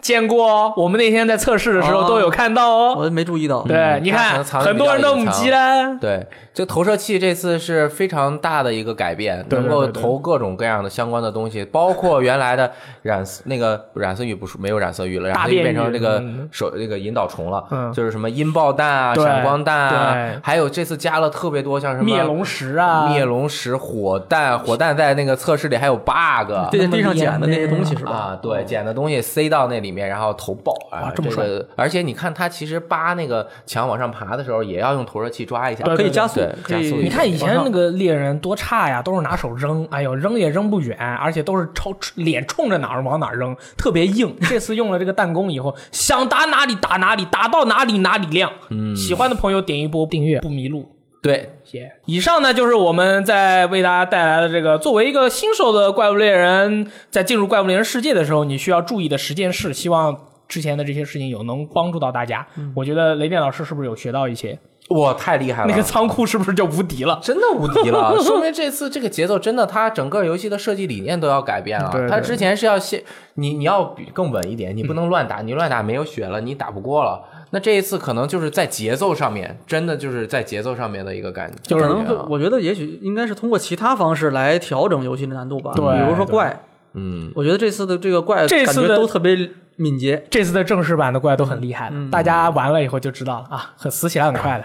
见过哦，我们那天在测试的时候哦都有看到哦。我没注意到。对，你看，很多人都母鸡了。对，这投射器这次是非常大的一个改变，能够投各种各样的相关的东西，包括原来的染色那个染色玉不是没有染色玉了，染色玉大变变成这个嗯手这个引导虫了，嗯就是什么音爆弹啊、闪光弹啊，还有这次加了特别多像什么灭龙石啊，灭龙石、火弹，火弹在那个测试里还有 bug。对地上捡的那些东西是吧？啊，对，捡的东西塞到那里面，然后头爆啊，这么个，而且你看他其实扒那个墙往上爬的时候，也要用投射器抓一下，对可以加速，可以。加速你看以前那个猎人多差呀，都是拿手扔，哎呦，扔也扔不远，而且都是朝脸冲着哪儿往哪儿扔，特别硬。这次用了这个弹弓以后，想打哪里打哪里，打到哪里哪里亮。嗯，喜欢的朋友点一波订阅，不迷路。对，谢。以上呢就是我们在为大家带来的这个，作为一个新手的怪物猎人，在进入怪物猎人世界的时候，你需要注意的十件事。希望之前的这些事情有能帮助到大家。我觉得雷电老师是不是有学到一些？哇，太厉害了！那个仓库是不是就无敌了？真的无敌了，说明这次这个节奏真的，它整个游戏的设计理念都要改变了。对对它之前是要先你你要比更稳一点，你不能乱打，你乱打没有血了，你打不过了。那这一次可能就是在节奏上面，真的就是在节奏上面的一个感觉，可能是，我觉得也许应该是通过其他方式来调整游戏的难度吧。对比如说怪，嗯，我觉得这次的这个怪感这次的觉都特别敏捷。这次的正式版的怪都很厉害的，大家玩了以后就知道了啊，很死起来很快的。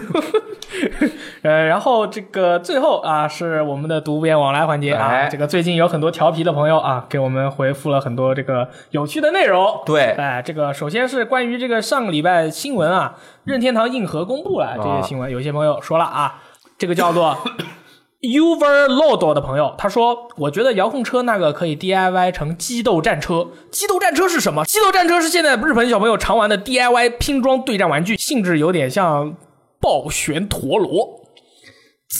呃，然后这个最后啊，是我们的读编往来环节啊。哎这个最近有很多调皮的朋友啊，给我们回复了很多这个有趣的内容。对哎，这个首先是关于这个上个礼拜新闻啊，任天堂硬核公布了这些新闻，有些朋友说了啊，这个叫做 Uverload 的朋友，他说：“我觉得遥控车那个可以 DIY 成激斗战车。激斗战车是什么？激斗战车是现在日本小朋友常玩的 DIY 拼装对战玩具，性质有点像暴旋陀螺。”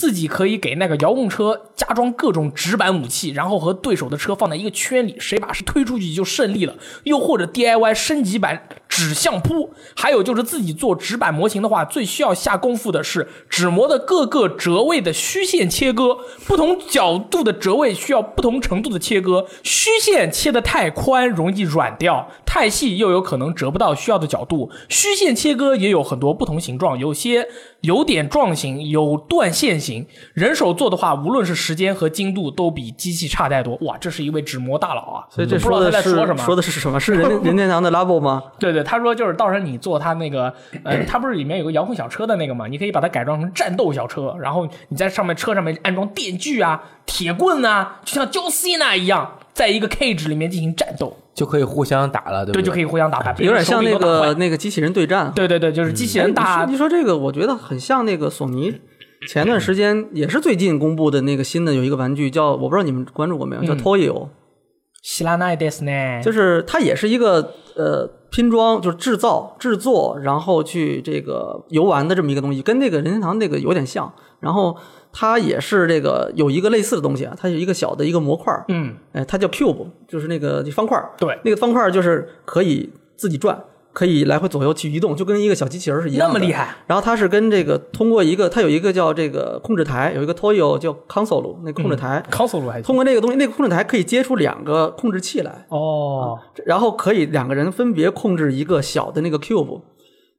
自己可以给那个遥控车加装各种直板武器，然后和对手的车放在一个圈里，谁把谁推出去就胜利了。又或者 DIY 升级版指向扑，还有就是自己做直板模型的话，最需要下功夫的是纸模的各个折位的虚线切割，不同角度的折位需要不同程度的切割，虚线切得太宽容易软掉，太细又有可能折不到需要的角度。虚线切割也有很多不同形状，有些有点状形，有断线型。人手做的话，无论是时间和精度都比机器差太多。哇，这是一位纸模大佬啊！所以这不知道他说的是在说什么。说的是什么？是任 任天堂的 Labo 吗？对对，他说就是到时候你做他那个，呃，他不是里面有个遥控小车的那个嘛，你可以把它改装成战斗小车，然后你在上面车上面安装电锯啊、铁棍啊，就像 John Cena 一样，在一个 cage 里面进行战斗，就可以互相打了，对不对，就可以。互相打牌，有点像那个那个机器人对战。对对对，就是机器人哎打你说你说这个，我觉得很像那个索尼前段时间也是最近公布的那个新的有一个玩具叫，我不知道你们关注过没有，叫嗯。Toyo，、希拉奈ですね，就是它也是一个呃拼装，就是制造、制作，然后去这个游玩的这么一个东西，跟那个任天堂那个有点像。然后它也是这个有一个类似的东西啊，它是一个小的一个模块儿，嗯，哎，它叫 cube，就是那个方块儿。对，那个方块儿就是可以自己转，可以来回左右去移动，就跟一个小机器人儿是一样的。那么厉害。然后它是跟这个通过一个，它有一个叫这个控制台，有一个 Toyo 叫 console 那个控制台，console 还通过那个东西，那个控制台可以接出两个控制器来，哦，然后可以两个人分别控制一个小的那个 cube。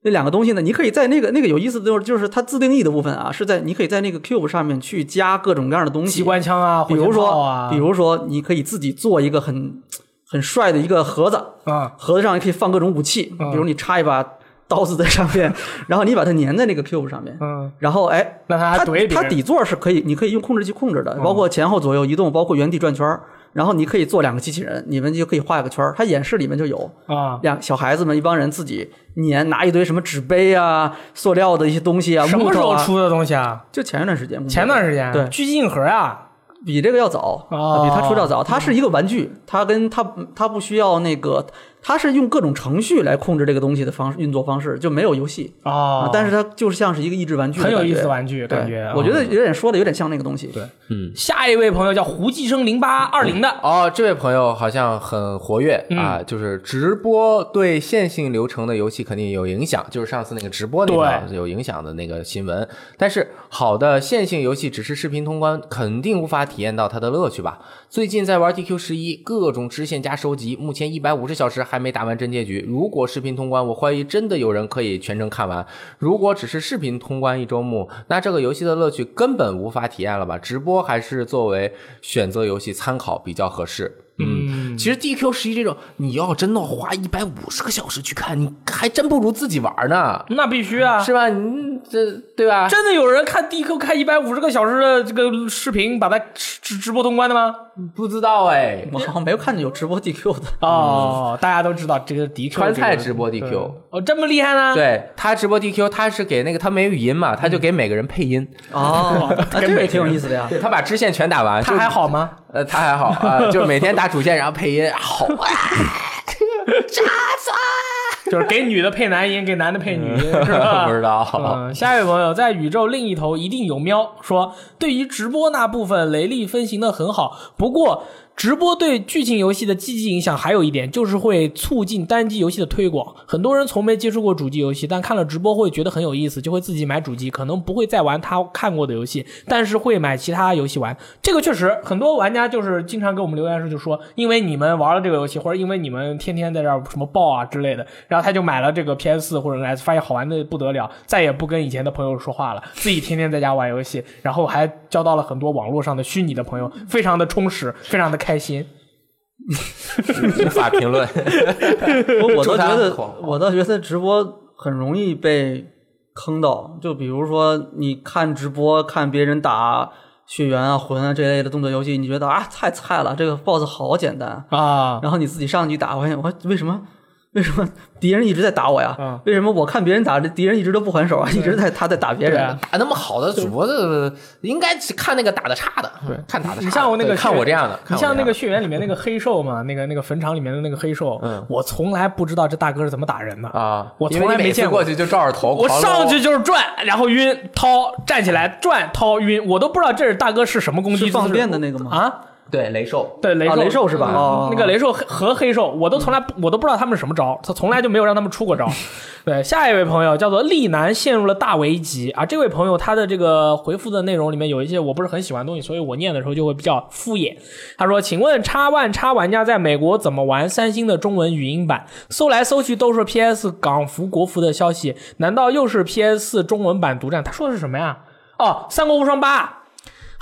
那两个东西呢，你可以在那个那个有意思的就是就是它自定义的部分啊，是在你可以在那个 cube 上面去加各种各样的东西，机关枪啊，比如说，啊，比如说，你可以自己做一个很很帅的一个盒子，啊，盒子上也可以放各种武器，嗯比如你插一把刀子在上面，然后你把它粘在那个 cube 上面，嗯，然后哎，让它它底座是可以，你可以用控制器控制的，嗯包括前后左右移动，包括原地转圈儿然后你可以做两个机器人，你们就可以画一个圈儿它演示里面就有啊，两小孩子们一帮人自己粘，拿一堆什么纸杯啊、塑料的一些东西啊、什么时候出的东西啊？就前一段时间，前段时间，对狙击硬核啊，比这个要早，哦比它出的要早。它是一个玩具，它跟它它不需要那个，它是用各种程序来控制这个东西的方式运作方式，就没有游戏哦啊。，但是它就是像是一个益智玩具很有意思的玩具，感觉。我觉啊得有点说的有点像那个东西。对，嗯下一位朋友叫胡继生零八二零的，哦，这位朋友好像很活跃、嗯啊，就是直播对线性流程的游戏肯定有影响，就是上次那个直播那个有影响的那个新闻。但是好的线性游戏只是视频通关，肯定无法体验到它的乐趣吧？最近在玩 DQ 十一，各种支线加收集，目前一百五十小时还没打完真结局。如果视频通关，我怀疑真的有人可以全程看完。如果只是视频通关一周目，那这个游戏的乐趣根本无法体验了吧？直播还是作为选择游戏参考比较合适。嗯，其实 DQ 十一这种，你要真的花一百五十个小时去看，你还真不如自己玩呢，那必须啊！是吧？你这对吧？真的有人看 DQ 看一百五十个小时的这个视频，把它直直播通关的吗？不知道哎，我好像没有看见有直播 DQ 的。哦，大家都知道这个 DQ 川菜直播 DQ 对哦，这么厉害呢？对他直播 DQ，他是给那个他没语音嘛，他就给每个人配音，哦，那这个也挺有意思的呀。对他把支线全打完，他还好吗？呃，他还好啊，就每天打主线，然后配音，好 啊，就是给女的配男音，给男的配女音，是吧？不知道。嗯，下一位朋友在宇宙另一头一定有喵说，对于直播那部分，雷利分析的很好，不过。直播对剧情游戏的积极影响还有一点，就是会促进单机游戏的推广。很多人从没接触过主机游戏，但看了直播会觉得很有意思，就会自己买主机，可能不会再玩他看过的游戏，但是会买其他游戏玩。这个确实，很多玩家就是经常给我们留言时就说，因为你们玩了这个游戏，或者因为你们天天在这儿什么爆啊之类的，然后他就买了这个 PS 四或者 S，发现好玩的不得了，再也不跟以前的朋友说话了，自己天天在家玩游戏，然后还交到了很多网络上的虚拟的朋友，非常的充实，非常的开心。无法评论。我我倒觉得，我倒觉得直播很容易被坑到。就比如说，你看直播看别人打血缘啊、魂啊这类的动作游戏，你觉得啊太菜了，这个 BOSS 好简单，啊，然后你自己上去打，发现我为什么 为什么敌人一直在打我呀？嗯为什么我看别人打，这敌人一直都不还手啊？一直在他在打别人。啊打那么好的主播的，应该是看那个打的差的，对看打的差的。你像我那个看我这样的，你像那个血缘里面那个黑兽嘛，那个那个坟场里面的那个黑兽，嗯我从来不知道这大哥是怎么打人的的。啊，我从来没见过过去就照着头，我上去就是转，然后晕，掏，站起来转，掏，晕，我都不知道这是大哥是什么攻击放电的那个吗？啊？对雷兽，对，雷雷兽是吧那个雷兽和黑兽，我都从来不我都不知道他们是什么招，他从来就没有让他们出过招。对，下一位朋友叫做丽楠陷入了大危机啊！这位朋友他的这个回复的内容里面有一些我不是很喜欢的东西，所以我念的时候就会比较敷衍。他说：“请问叉 One 叉玩家在美国怎么玩三星的中文语音版？搜来搜去都是 PS 港服国服的消息，难道又是 PS 中文版独占？”他说的是什么呀？哦，《三国无双八》。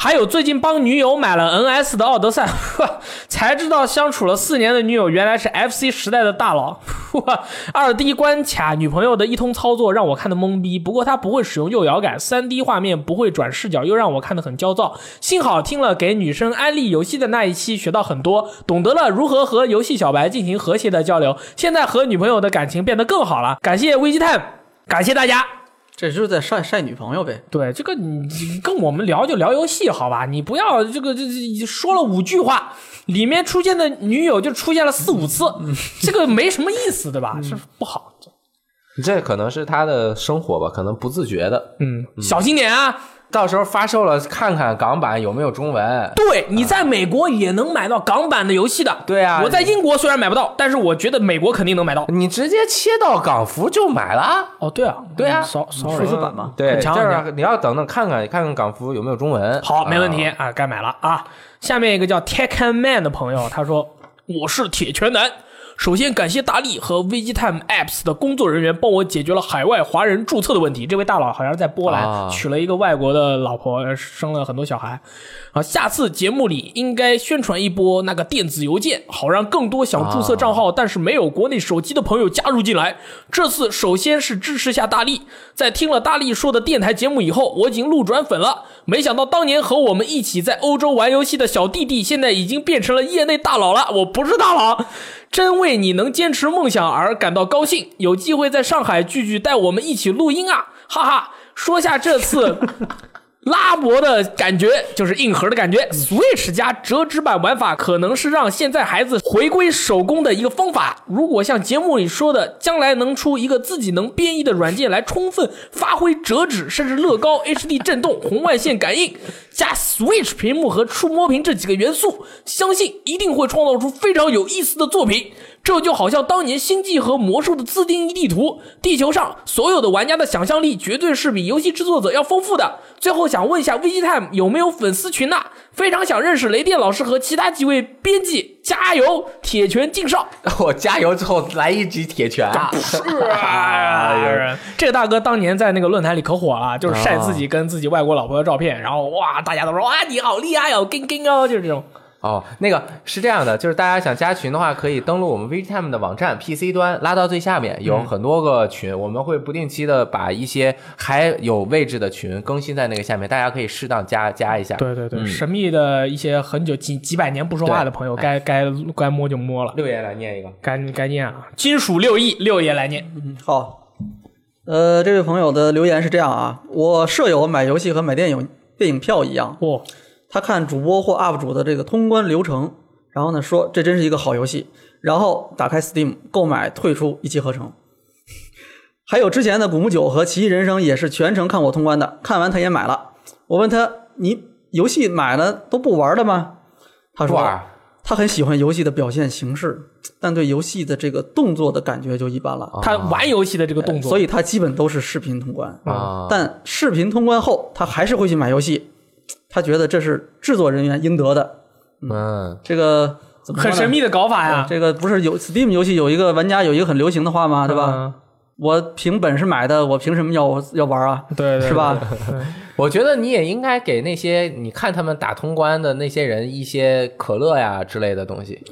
还有最近帮女友买了 NS 的《奥德赛》，呵，才知道相处了四年的女友原来是 FC 时代的大佬。呵 二 D 关卡女朋友的一通操作让我看得懵逼，不过她不会使用右摇杆，3 D 画面不会转视角，又让我看得很焦躁。幸好听了给女生安利游戏的那一期，学到很多，懂得了如何和游戏小白进行和谐的交流。现在和女朋友的感情变得更好了，感谢危机探，感谢大家。这就是在晒晒女朋友呗。对这个你你跟我们聊就聊游戏好吧，你不要这个这这说了五句话，里面出现的女友就出现了四五次，这个没什么意思对吧？是不好。这可能是他的生活吧，可能不自觉的。嗯，小心点啊！到时候发售了，看看港版有没有中文。对，你在美国也能买到港版的游戏的。对啊我在英国虽然买不到，但是我觉得美国肯定能买到。你直接切到港服就买了。哦，对啊，对啊扫扫数字版嘛对，很强这很强样你要等等看看看看港服有没有中文。好，没问题啊啊，该买了啊。下面一个叫 Tekken Man 的朋友，他说：“我是铁拳男。首先感谢大力和 VGTime Apps 的工作人员帮我解决了海外华人注册的问题。这位大佬好像是在波兰、啊娶了一个外国的老婆，生了很多小孩。啊，下次节目里应该宣传一波那个电子邮件，好让更多想注册账号、但是没有国内手机的朋友加入进来。这次首先是支持下大力，在听了大力说的电台节目以后，我已经路转粉了。没想到当年和我们一起在欧洲玩游戏的小弟弟，现在已经变成了业内大佬了。我不是大佬，真为你能坚持梦想而感到高兴。有机会在上海聚聚，带我们一起录音啊！哈哈，说下这次。拉博的感觉就是硬核的感觉，Switch 加折纸版玩法可能是让现在孩子回归手工的一个方法。如果像节目里说的，将来能出一个自己能编译的软件来充分发挥折纸，甚至乐高、HD 震动、红外线感应，加 Switch 屏幕和触摸屏这几个元素，相信一定会创造出非常有意思的作品。这就好像当年星际和魔兽的自定义地图，地球上所有的玩家的想象力绝对是比游戏制作者要丰富的。最后想问一下 VGTime 有没有粉丝群呐、非常想认识雷电老师和其他几位编辑，加油！铁拳敬上。我加油之后来一局铁拳，是啊，这个大哥当年在那个论坛里可火了，就是晒自己跟自己外国老婆的照片，然后哇，大家都说哇你好厉害哦，跟跟哦，就是这种。哦，那个是这样的，就是大家想加群的话，可以登录我们 VGTime 的网站 PC 端，拉到最下面有很多个群，我们会不定期的把一些还有位置的群更新在那个下面，大家可以适当加加一下。对对对，嗯神秘的一些很久几几百年不说话的朋友，该该该摸就摸了，六爷来念一个，该该念啊！金属六亿，六爷来念。嗯好，呃，这位朋友的留言是这样啊，我舍友买游戏和买电影电影票一样，哦，他看主播或 UP 主的这个通关流程，然后呢说这真是一个好游戏，然后打开 Steam 购买退出一气呵成。还有之前的《古墓九》和《奇异人生》也是全程看我通关的，看完他也买了。我问他：“你游戏买了都不玩的吗？”他说哇，：“他很喜欢游戏的表现形式，但对游戏的这个动作的感觉就一般了。他玩游戏的这个动作，所以他基本都是视频通关。啊但视频通关后，他还是会去买游戏，他觉得这是制作人员应得的。嗯，这个怎么说呢很神秘的搞法呀，这个不是有 Steam 游戏有一个玩家有一个很流行的话吗？对吧？嗯？我凭本事买的，我凭什么要要玩啊？对对，是吧？我觉得你也应该给那些你看他们打通关的那些人一些可乐呀之类的东西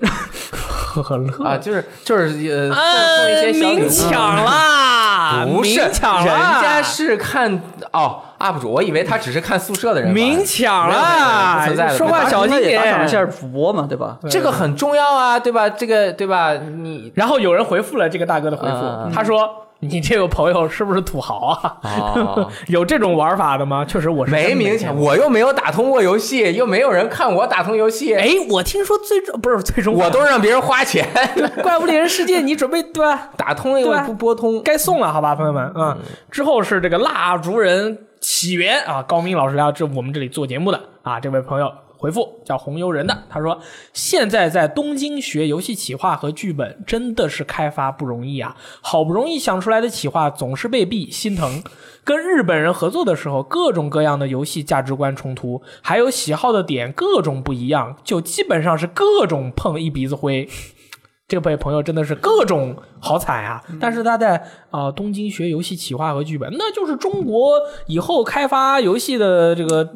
呵呵乐啊，就是就是呃送送一些小礼明物。抢啦，不是，人，家是看哦 UP 主，我以为他只是看宿舍的人。明抢没有没有没有啦不存在，的说话小心应该也打赏一点。下主播嘛，对吧？这个很重要啊，对吧？这个对吧？你 然后有人回复了这个大哥的回嗯复，他说：“你这个朋友是不是土豪啊？哦 有这种玩法的吗？”确实，我是没明抢，我又没有打通过游戏，又没有人看我打通游戏，哎，我听说最终不是最终，我都让别人花钱 怪物猎人世界，你准备对吧？打通了又不拨通。该送了，好吧，朋友们，嗯，之后是这个蜡烛人起源啊，高明老师来这我们这里做节目的啊，这位朋友回复叫红油人的，他说现在在东京学游戏企划和剧本真的是开发不容易啊，好不容易想出来的企划总是被毙，心疼。跟日本人合作的时候，各种各样的游戏价值观冲突，还有喜好的点各种不一样，就基本上是各种碰一鼻子灰。这位朋友真的是各种好惨啊！但是他在啊、呃东京学游戏企划和剧本，那就是中国以后开发游戏的这个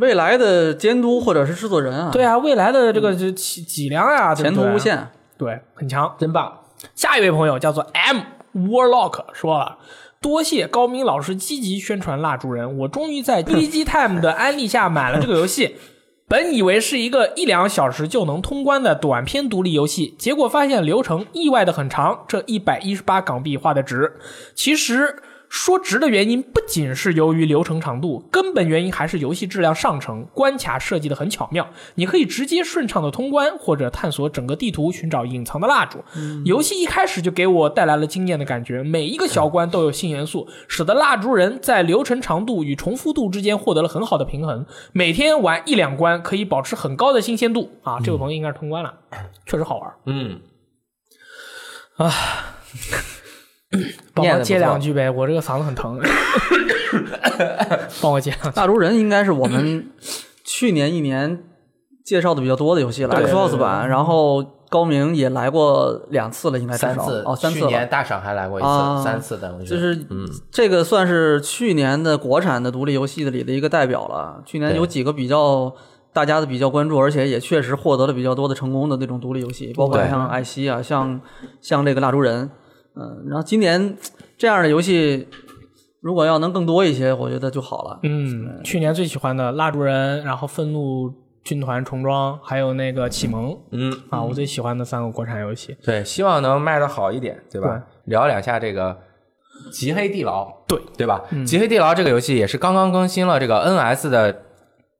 未来的监督或者是制作人啊，对啊，未来的这个这脊脊梁啊、前途无限。对，很强，真棒。下一位朋友叫做 M Warlock 说了。多谢高明老师积极宣传蜡烛人，我终于在 BG Time 的安利下买了这个游戏。本以为是一个一两小时就能通关的短篇独立游戏，结果发现流程意外的很长，这一百一十八港币花的值。其实说直的原因不仅是由于流程长度，根本原因还是游戏质量上乘，关卡设计的很巧妙，你可以直接顺畅的通关，或者探索整个地图寻找隐藏的蜡烛。游戏一开始就给我带来了惊艳的感觉，每一个小关都有新元素，使得蜡烛人在流程长度与重复度之间获得了很好的平衡。每天玩一两关可以保持很高的新鲜度啊！这位朋友应该是通关了，确实好玩。嗯，帮我接两句呗，我这个嗓子很疼。帮我接两句。大竹人应该是我们去年一年介绍的比较多的游戏了对对对，Xbox 版，然后高明也来过两次了，应该三次哦，三次了去年。大赏还来过一次，啊三次等于就是嗯，这个算是去年的国产的独立游戏里的一个代表了。去年有几个比较大家的比较关注，而且也确实获得了比较多的成功的那种独立游戏，包括像艾希啊，像像这个蜡烛人，嗯，然后今年这样的游戏如果要能更多一些，我觉得就好了。嗯，去年最喜欢的蜡烛人，然后愤怒军团重装，还有那个启蒙嗯，啊，我最喜欢的三个国产游戏。对，希望能卖的好一点，对吧？聊两下这个《极黑地牢》，对对吧？极黑地牢》这个游戏也是刚刚更新了这个 NS 的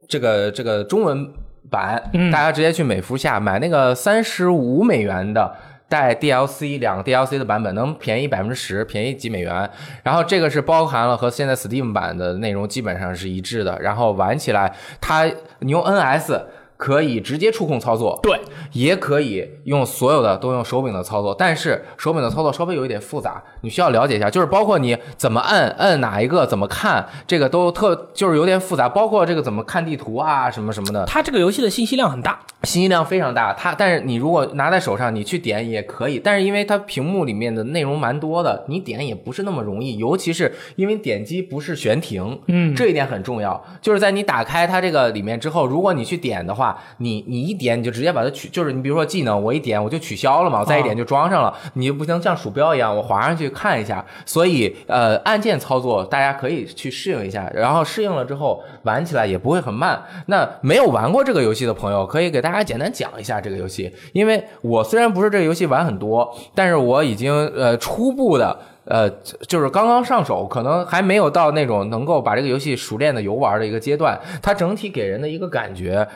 这个这个中文版，嗯大家直接去美服下买那个三十五美元的。带 DLC 两个 DLC 的版本能便宜百分之十，便宜几美元。然后这个是包含了和现在 Steam 版的内容基本上是一致的。然后玩起来，它你用 NS 可以直接触控操作，对，也可以用所有的都用手柄的操作，但是手柄的操作稍微有一点复杂，你需要了解一下，就是包括你怎么摁，摁哪一个，怎么看，这个都特就是有点复杂，包括这个怎么看地图啊，什么什么的，它这个游戏的信息量很大，信息量非常大。它但是你如果拿在手上，你去点也可以，但是因为它屏幕里面的内容蛮多的，你点也不是那么容易，尤其是因为点击不是悬停，嗯这一点很重要。就是在你打开它这个里面之后，如果你去点的话，你你一点你就直接把它取，就是你比如说技能，我一点我就取消了嘛，我再一点就装上了，你就不能像鼠标一样，我滑上去看一下。所以呃，按键操作大家可以去适应一下，然后适应了之后玩起来也不会很慢。那没有玩过这个游戏的朋友，可以给大家简单讲一下这个游戏，因为我虽然不是这个游戏玩很多，但是我已经呃初步的。呃，就是刚刚上手，可能还没有到那种能够把这个游戏熟练的游玩的一个阶段。它整体给人的一个感觉，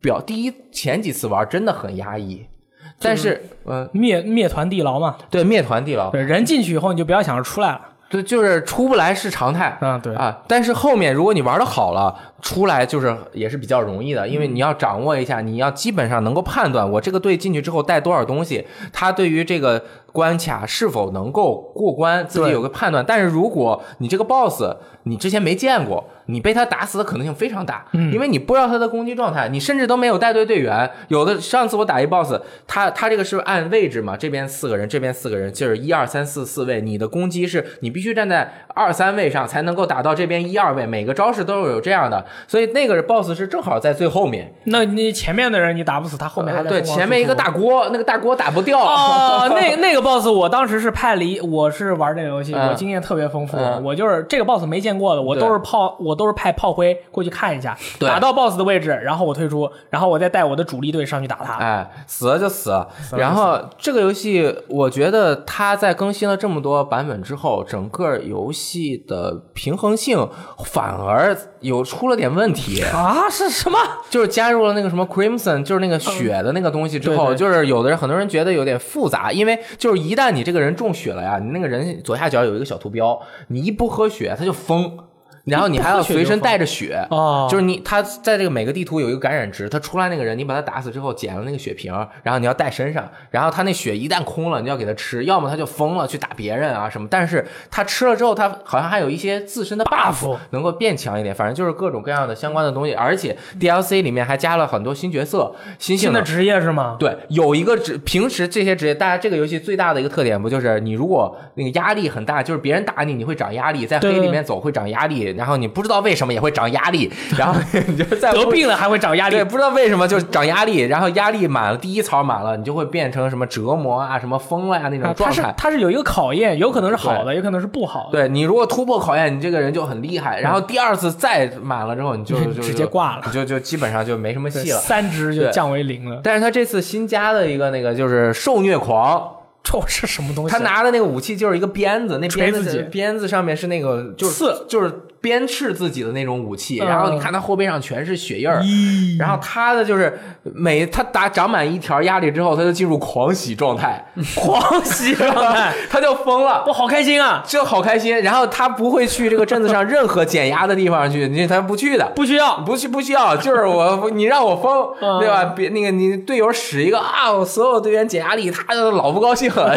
表第一前几次玩真的很压抑，但是呃，灭灭团地牢嘛，对灭团地牢，对，人进去以后你就不要想着出来了，对，就是出不来是常态。嗯，对，啊，但是后面如果你玩的好了，出来就是也是比较容易的，因为你要掌握一下，你要基本上能够判断我这个队进去之后带多少东西，他对于这个关卡是否能够过关，自己有个判断。但是如果你这个 BOSS 你之前没见过，你被他打死的可能性非常大，嗯因为你不知道他的攻击状态，你甚至都没有带队队员。有的上次我打一 BOSS，他他这个是按位置嘛，这边四个人，这边四个人，就是一二三四四位，你的攻击是你必须站在二三位上才能够打到这边一二位，每个招式都是有这样的，所以那个 BOSS 是正好在最后面，那你前面的人你打不死，他后面还对前面一个大锅，那个大锅打不掉。哦，那 那个 boss 我当时是派了一，我是玩这个游戏，嗯。我经验特别丰富，嗯。我就是这个 boss 没见过的，我都是炮，我都是派炮灰过去看一下，对。打到 boss 的位置，然后我退出，然后我再带我的主力队上去打他。哎，死了就死。了。了然后这个游戏，我觉得它在更新了这么多版本之后，整个游戏的平衡性反而有出了点问题。啊，是什么？就是加入了那个什么 crimson，就是那个血的那个东西之后，对对就是有的人很多人觉得有点复杂，因为就是一旦你这个人中血了呀，你那个人左下角有一个小图标，你一不喝血他就疯。然后你还要随身带着血，哦就是你他在这个每个地图有一个感染值，他出来那个人，你把他打死之后捡了那个血瓶，然后你要带身上，然后他那血一旦空了，你要给他吃，要么他就疯了去打别人啊什么，但是他吃了之后，他好像还有一些自身的 buff 能够变强一点，反正就是各种各样的相关的东西，而且 DLC 里面还加了很多新角色、新。新的职业是吗？对，有一个职，平时这些职业，大家这个游戏最大的一个特点不就是你如果那个压力很大，就是别人打你，你会长压力，在黑里面走会长压力，然后你不知道为什么也会长压力，然后你就在得病了还会长压力对，，不知道为什么就长压力，然后压力满了，第一槽满了，你就会变成什么折磨啊、什么疯了呀、那种啊它是状态。它是有一个考验，有可能是好的，有可能是不好的，对你如果突破考验，你这个人就很厉害，然后第二次再满了之后，你就就直接挂了你就就基本上就没什么，戏了。三只就降为零了。但是他这次新加的一个那个就是受虐狂，这是什么东西？他拿的那个武器就是一个鞭子，那鞭子鞭子上面是那个就是刺就是鞭笞自己的那种武器，嗯。然后你看他后背上全是血印儿，然后他的就是每他打长满一条压力之后，他就进入狂喜状态，狂喜状态，他就疯了。我好开心啊！就好开心，然后他不会去这个镇子上任何减压的地方去，你他不去的，不需要，不去不需要，就是我你让我疯，嗯。对吧？别那个你队友使一个啊，我所有队员减压力，他就老不高兴了，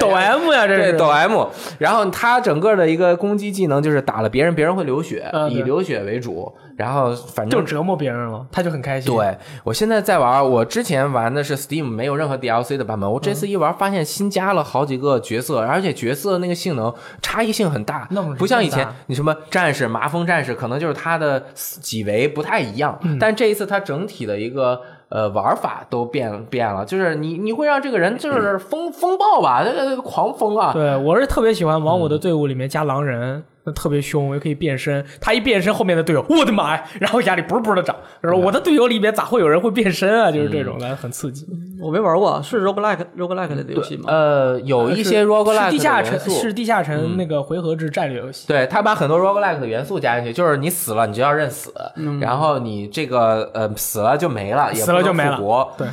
抖 M 呀，这是。抖 M，然后他整个的一个攻击技能就是打了别人，别人会流血，嗯以流血为主，然后反正就折磨别人了，他就很开心。，对我现在在玩，我之前玩的是 Steam 没有任何 DLC 的版本，我这次一玩发现新加了好几个角色，而且角色那个性能差异性很大那么，不像以前你什么战士、麻风战士，可能就是他的几维不太一样，嗯但这一次他整体的一个。呃，玩法都变变了，就是你你会让这个人就是风风暴吧，这个狂风啊！对我是特别喜欢往我的队伍里面加狼人，那特别凶，又可以变身。他一变身，后面的队友，我的妈呀！然后压力不是不是的涨，然后我的队友里面咋会有人会变身啊？就是这种的，很刺激。我没玩过，是 roguelike roguelike 类的游戏吗？呃，有一些 roguelike 是地下城是地下城那个回合制战略游戏。对他把很多 roguelike 的元素加进去，就是你死了你就要认死，然后你这个呃死了就没了，也死了就没了不能复活。对，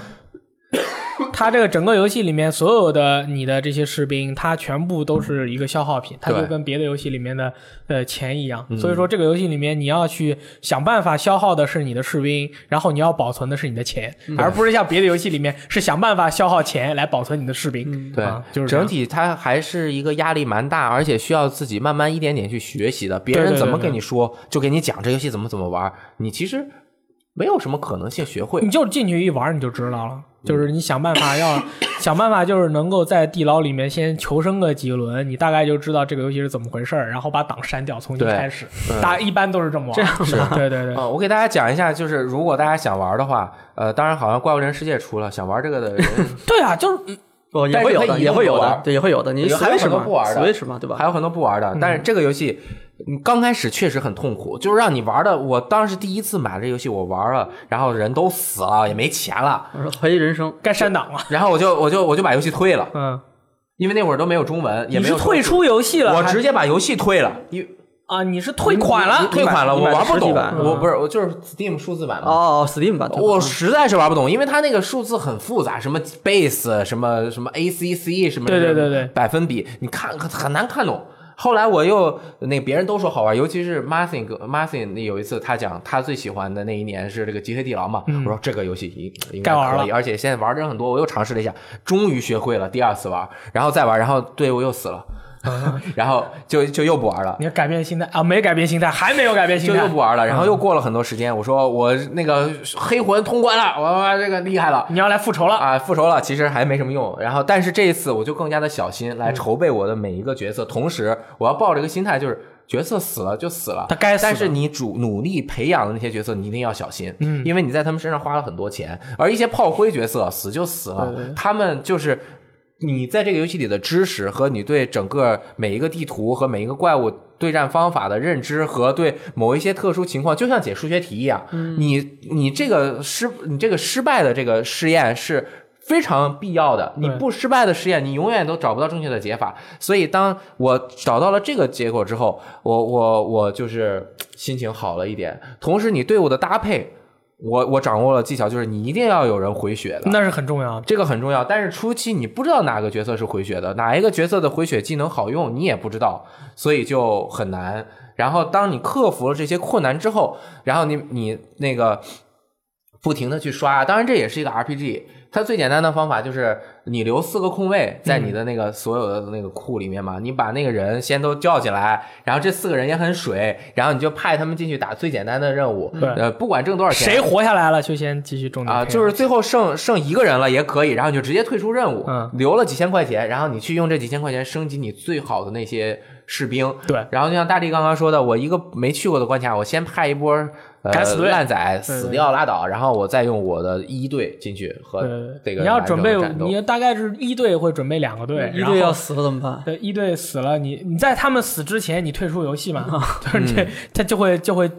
它这个整个游戏里面所有的你的这些士兵，它全部都是一个消耗品，它就跟别的游戏里面的呃钱一样。嗯所以说这个游戏里面你要去想办法消耗的是你的士兵，然后你要保存的是你的钱，嗯而不是像别的游戏里面是想办法消耗钱来保存你的士兵。对啊，就是整体它还是一个压力蛮大，而且需要自己慢慢一点点去学习的。别人怎么跟你说，就给你讲这游戏怎么怎么玩，你其实没有什么可能性学会你。就进去一玩你就知道了。就是你想办法要想办法，就是能够在地牢里面先求生个几轮，你大概就知道这个游戏是怎么回事儿，然后把档删掉，重新开始。大一般都是这么玩。这样是对对对。啊、我给大家讲一下，就是如果大家想玩的话，呃，当然好像怪物猎人世界出了，想玩这个的人 对啊，就是不也会有的，也会有的对，也会有的。你还有很多不玩的，Switch 嘛，对吧？还有很多不玩的，但是这个游戏，你刚开始确实很痛苦，就是让你玩的。我当时第一次买这游戏，我玩了，然后人都死了，也没钱了，我说怀疑人生，该删档了。然后我就我就我就把游戏退了，嗯，因为那会儿都没有中文，也没有你是退出游戏了？我直接把游戏退了，因为啊，你是退款了？退款了，我玩不懂，我不是我就是 Steam 数字版的。哦，Steam 版，我实在是玩不懂，因为它那个数字很复杂，什么 base，什么什么 ACC，什么对对对对百分比，你看很很难看懂。后来我又那别人都说好玩，尤其是 Martin 哥 Martin 那有一次他讲他最喜欢的那一年是这个《极黑地牢》嘛，我说这个游戏应应该该玩了可以，而且现在玩的人很多，我又尝试了一下，终于学会了，第二次玩，然后再玩，然后队伍又死了，然后就就又不玩了。你要改变心态啊？没改变心态，还没有改变心态就又不。玩了，然后又过了很多时间，我说我那个黑魂通关了，我这个厉害了，你要来复仇了？啊，复仇了，其实还没什么用。然后，但是这一次我就更加的小心来筹备我的每一个角色，同时我要抱着一个心态，就是角色死了就死了，他该死但是你主努力培养的那些角色，你一定要小心，嗯，因为你在他们身上花了很多钱，而一些炮灰角色死就死了，他们就是。你在这个游戏里的知识和你对整个每一个地图和每一个怪物对战方法的认知和对某一些特殊情况，就像解数学题一样，你你这个失你这个失败的这个试验是非常必要的。你不失败的实验，你永远都找不到正确的解法。所以，当我找到了这个结果之后，我我我就是心情好了一点。同时，你队伍的搭配，我我掌握了技巧，就是你一定要有人回血的。那是很重要。这个很重要，但是初期你不知道哪个角色是回血的，哪一个角色的回血技能好用，你也不知道，所以就很难。然后当你克服了这些困难之后，然后你你那个不停的去刷，当然这也是一个 RPG。它最简单的方法就是你留四个空位在你的那个所有的那个库里面嘛，你把那个人先都叫进来，然后这四个人也很水，然后你就派他们进去打最简单的任务，对。呃，不管挣多少钱，谁活下来了，就先继续重点啊，就是最后剩剩一个人了也可以，然后你就直接退出任务，嗯。留了几千块钱，然后你去用这几千块钱升级你最好的那些士兵。对。然后就像大力刚刚说的，我一个没去过的关卡，我先派一波呃敢死队烂仔死掉拉倒，然后我再用我的一队进去和这个你要准备你大概是一队会准备两个队，一队要死了怎么办？对，一队死了，你你在他们死之前你退出游戏嘛，嗯 就是这他就会就会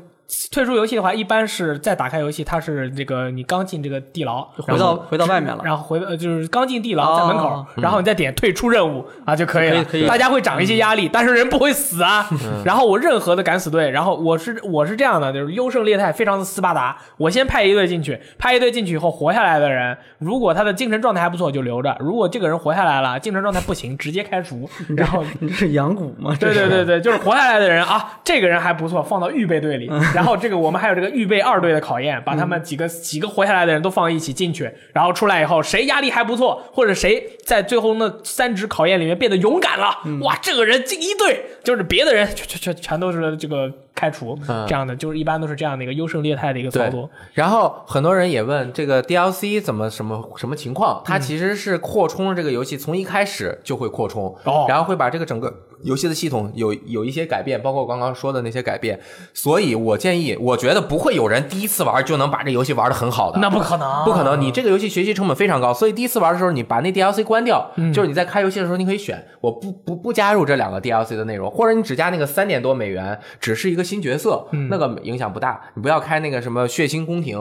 退出游戏的话，一般是再打开游戏，它是这个你刚进这个地牢，回到回到外面了。然后回呃就是刚进地牢在门口哦，然后你再点退出任务啊就可以了。大家会长一些压力，但是人不会死啊。然后我任何的敢死队，然后我是我是这样的，就是优胜劣汰，非常的斯巴达。我先派一队进去，派一队进去以后活下来的人，如果他的精神状态还不错就留着；如果这个人活下来了，精神状态不行，直接开除。然后你这是养蛊吗？对对对对，就是活下来的人啊，这个人还不错，放到预备队里。然后这个我们还有这个预备二队的考验，把他们几个几个活下来的人都放一起进去，然后出来以后，谁压力还不错，或者谁在最后那三值考验里面变得勇敢了，哇，这个人进一队，就是别的人全全全全都是这个开除，这样的，就是一般都是这样的一个优胜劣汰的一个操作。，然后很多人也问这个 DLC 怎么什么什么情况？它其实是扩充了这个游戏，从一开始就会扩充，哦。然后会把这个整个游戏的系统有有一些改变，包括我刚刚说的那些改变。所以我建议，我觉得不会有人第一次玩就能把这游戏玩的很好的。那不可能，不可能，你这个游戏学习成本非常高，所以第一次玩的时候，你把那 DLC 关掉，就是你在开游戏的时候，你可以选我不不不加入这两个 DLC 的内容，或者你只加那个三点多美元，只是一个新角色，那个影响不大。你不要开那个什么血腥宫廷，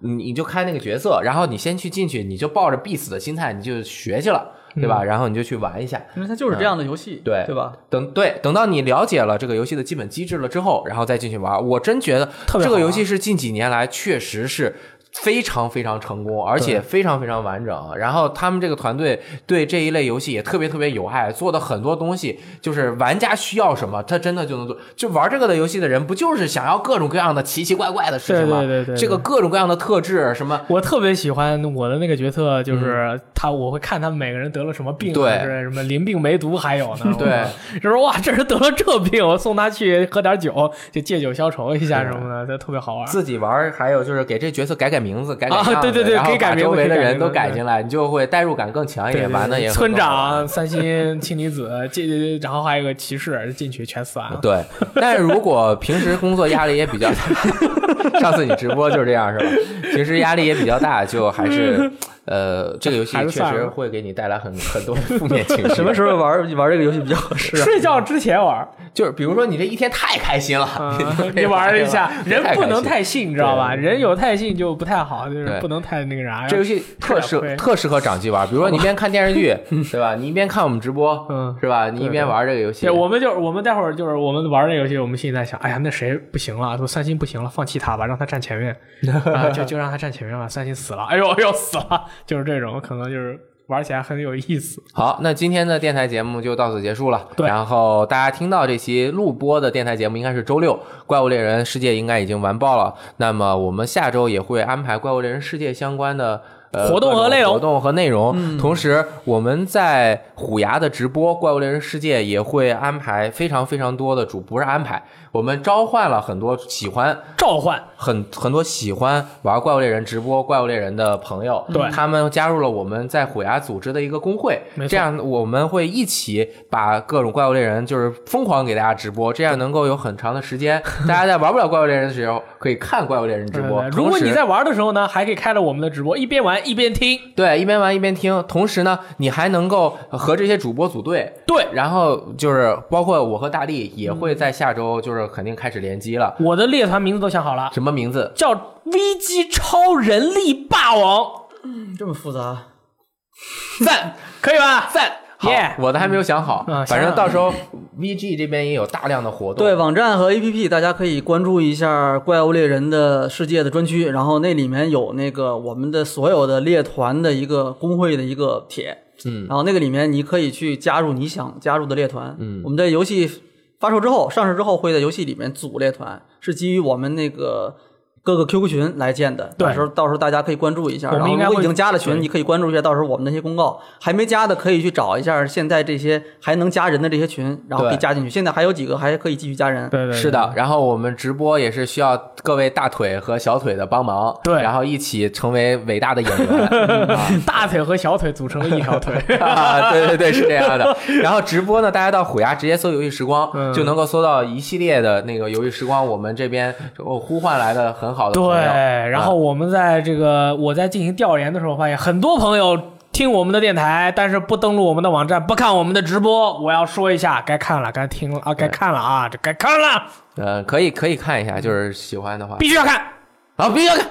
你你就开那个角色，然后你先去进去，你就抱着必死的心态，你就学去了，对吧？然后你就去玩一下。因为它就是这样的游戏，对对吧？等对，等到你了解了这个游戏的基本机制了之后，然后再进去玩。我真觉得这个游戏是近几年来确实是非常非常成功，而且非常非常完整。然后他们这个团队对这一类游戏也特别特别有爱，做的很多东西就是玩家需要什么，他真的就能做。就玩这个的游戏的人，不就是想要各种各样的奇奇怪怪的事情吗？对对对对这个各种各样的特质，什么我特别喜欢我的那个角色，就是他，我会看他们每个人得了什么病啊，对之类什么淋病梅毒还有呢。对，就说哇，这人得了这病，我送他去喝点酒，就借酒消愁一下什么的，这特别好玩。自己玩，还有就是给这角色改改名字，改改啊样子对对对可以改名周围的人都改进来，你就会代入感更强一点，对对玩的也村长、三星、氢离子，进，然后还有个骑士进去全死完了。对，但是如果平时工作压力也比较大，上次你直播就是这样是吧？平时压力也比较大，就还是呃，这个游戏确实会给你带来很很多负面情绪。什么时候玩玩这个游戏比较合适啊？睡觉之前玩，就是比如说你这一天太开心了，啊你可以玩一下，人不能太信，你知道吧？人有太信就不太好，就是不能太那个啥。这游戏特适特适合长期玩，比如说你一边看电视剧，对吧？你一边看我们直播，嗯是吧？你一边玩这个游戏对，，我们就是我们待会儿就是我们玩这个游戏，我们心里在想，哎呀，那谁不行了？说三星不行了，放弃他吧，让他站前面，啊，就就让他站前面吧。三星死了，哎呦哎呦死了，就是这种，可能就是玩起来很有意思。好，那今天的电台节目就到此结束了。对然后大家听到这期录播的电台节目应该是周六，《怪物猎人世界》应该已经完爆了。那么我们下周也会安排《怪物猎人世界》相关的。呃，活动和内容活动和内容。同时，我们在虎牙的直播《怪物猎人世界》也会安排非常非常多的主，不是安排，我们召唤了很多喜欢召唤，很很多喜欢玩怪物猎人直播怪物猎人的朋友，对他们加入了我们在虎牙组织的一个工会这样我们会一起把各种怪物猎人就是疯狂给大家直播，这样能够有很长的时间，大家在玩不了怪物猎人的时候可以看怪物猎人直播对。如果你在玩的时候呢，还可以开着我们的直播，一边玩一边听。对一边玩一边听，同时呢，你还能够和这些主播组队。对，然后就是包括我和大力也会在下周就是肯定开始联机了。我的猎团名字都想好了，什么名字？叫 VG 超人力霸王，嗯这么复杂？赞 可以吧？赞。好 Yeah 我的还没有想好，嗯反正到时候 VG 这边也有大量的活动。对，网站和 APP 大家可以关注一下“怪物猎人”的世界的专区，然后那里面有那个我们的所有的猎团的一个工会的一个帖，嗯，然后那个里面你可以去加入你想加入的猎团。嗯我们在游戏发售之后、上市之后会在游戏里面组列团，是基于我们那个。各个 QQ 群来建的，到时候到时候大家可以关注一下。然后如果已经加了群，你可以关注一下，到时候我们那些公告。还没加的可以去找一下现在这些还能加人的这些群，然后可以加进去。现在还有几个还可以继续加人。对对，对是的，，然后我们直播也是需要各位大腿和小腿的帮忙，对然后一起成为伟大的演员。啊 大腿和小腿组成了一条腿。啊，对对对，是这样的。然后直播呢，大家到虎牙直接搜“游戏时光”，嗯就能够搜到一系列的那个游戏时光，我们这边哦呼唤来的很好的朋友。对，然后我们在这个我在进行调研的时候，发现很多朋友听我们的电台，但是不登录我们的网站，不看我们的直播。我要说一下，该看了，该听了啊，该看了啊，这该看了，呃，可以可以看一下，就是喜欢的话，必须要看。好，必须要看。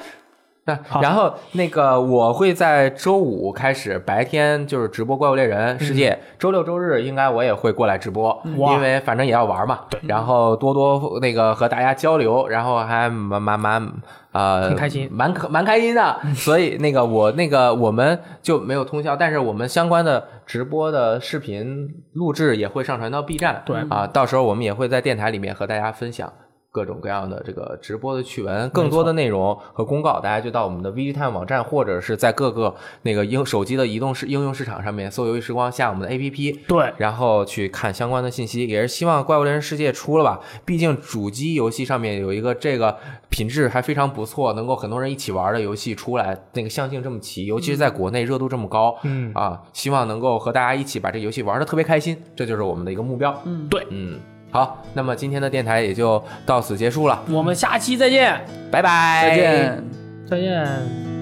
那好然后那个我会在周五开始白天就是直播《怪物猎人世界》周六周日应该我也会过来直播，因为反正也要玩嘛。对然后多多那个和大家交流，然后还蛮蛮蛮呃很开心蛮可蛮开心的。所以那个我那个我们就没有通宵，但是我们相关的直播的视频录制也会上传到 B 站。对啊，到时候我们也会在电台里面和大家分享。各种各样的这个直播的趣闻，更多的内容和公告，大家就到我们的 VG Time 网站，或者是在各个那个应手机的移动市应用市场上面搜“游戏时光”，下我们的 APP，对，然后去看相关的信息。也是希望《怪物猎人世界》出了吧，毕竟主机游戏上面有一个这个品质还非常不错，能够很多人一起玩的游戏出来，那个相性这么齐，尤其是在国内热度这么高，嗯。啊，希望能够和大家一起把这游戏玩的特别开心，这就是我们的一个目标。嗯，对，嗯，好，那么今天的电台也就到此结束了，我们下期再见，拜拜，再见。再见。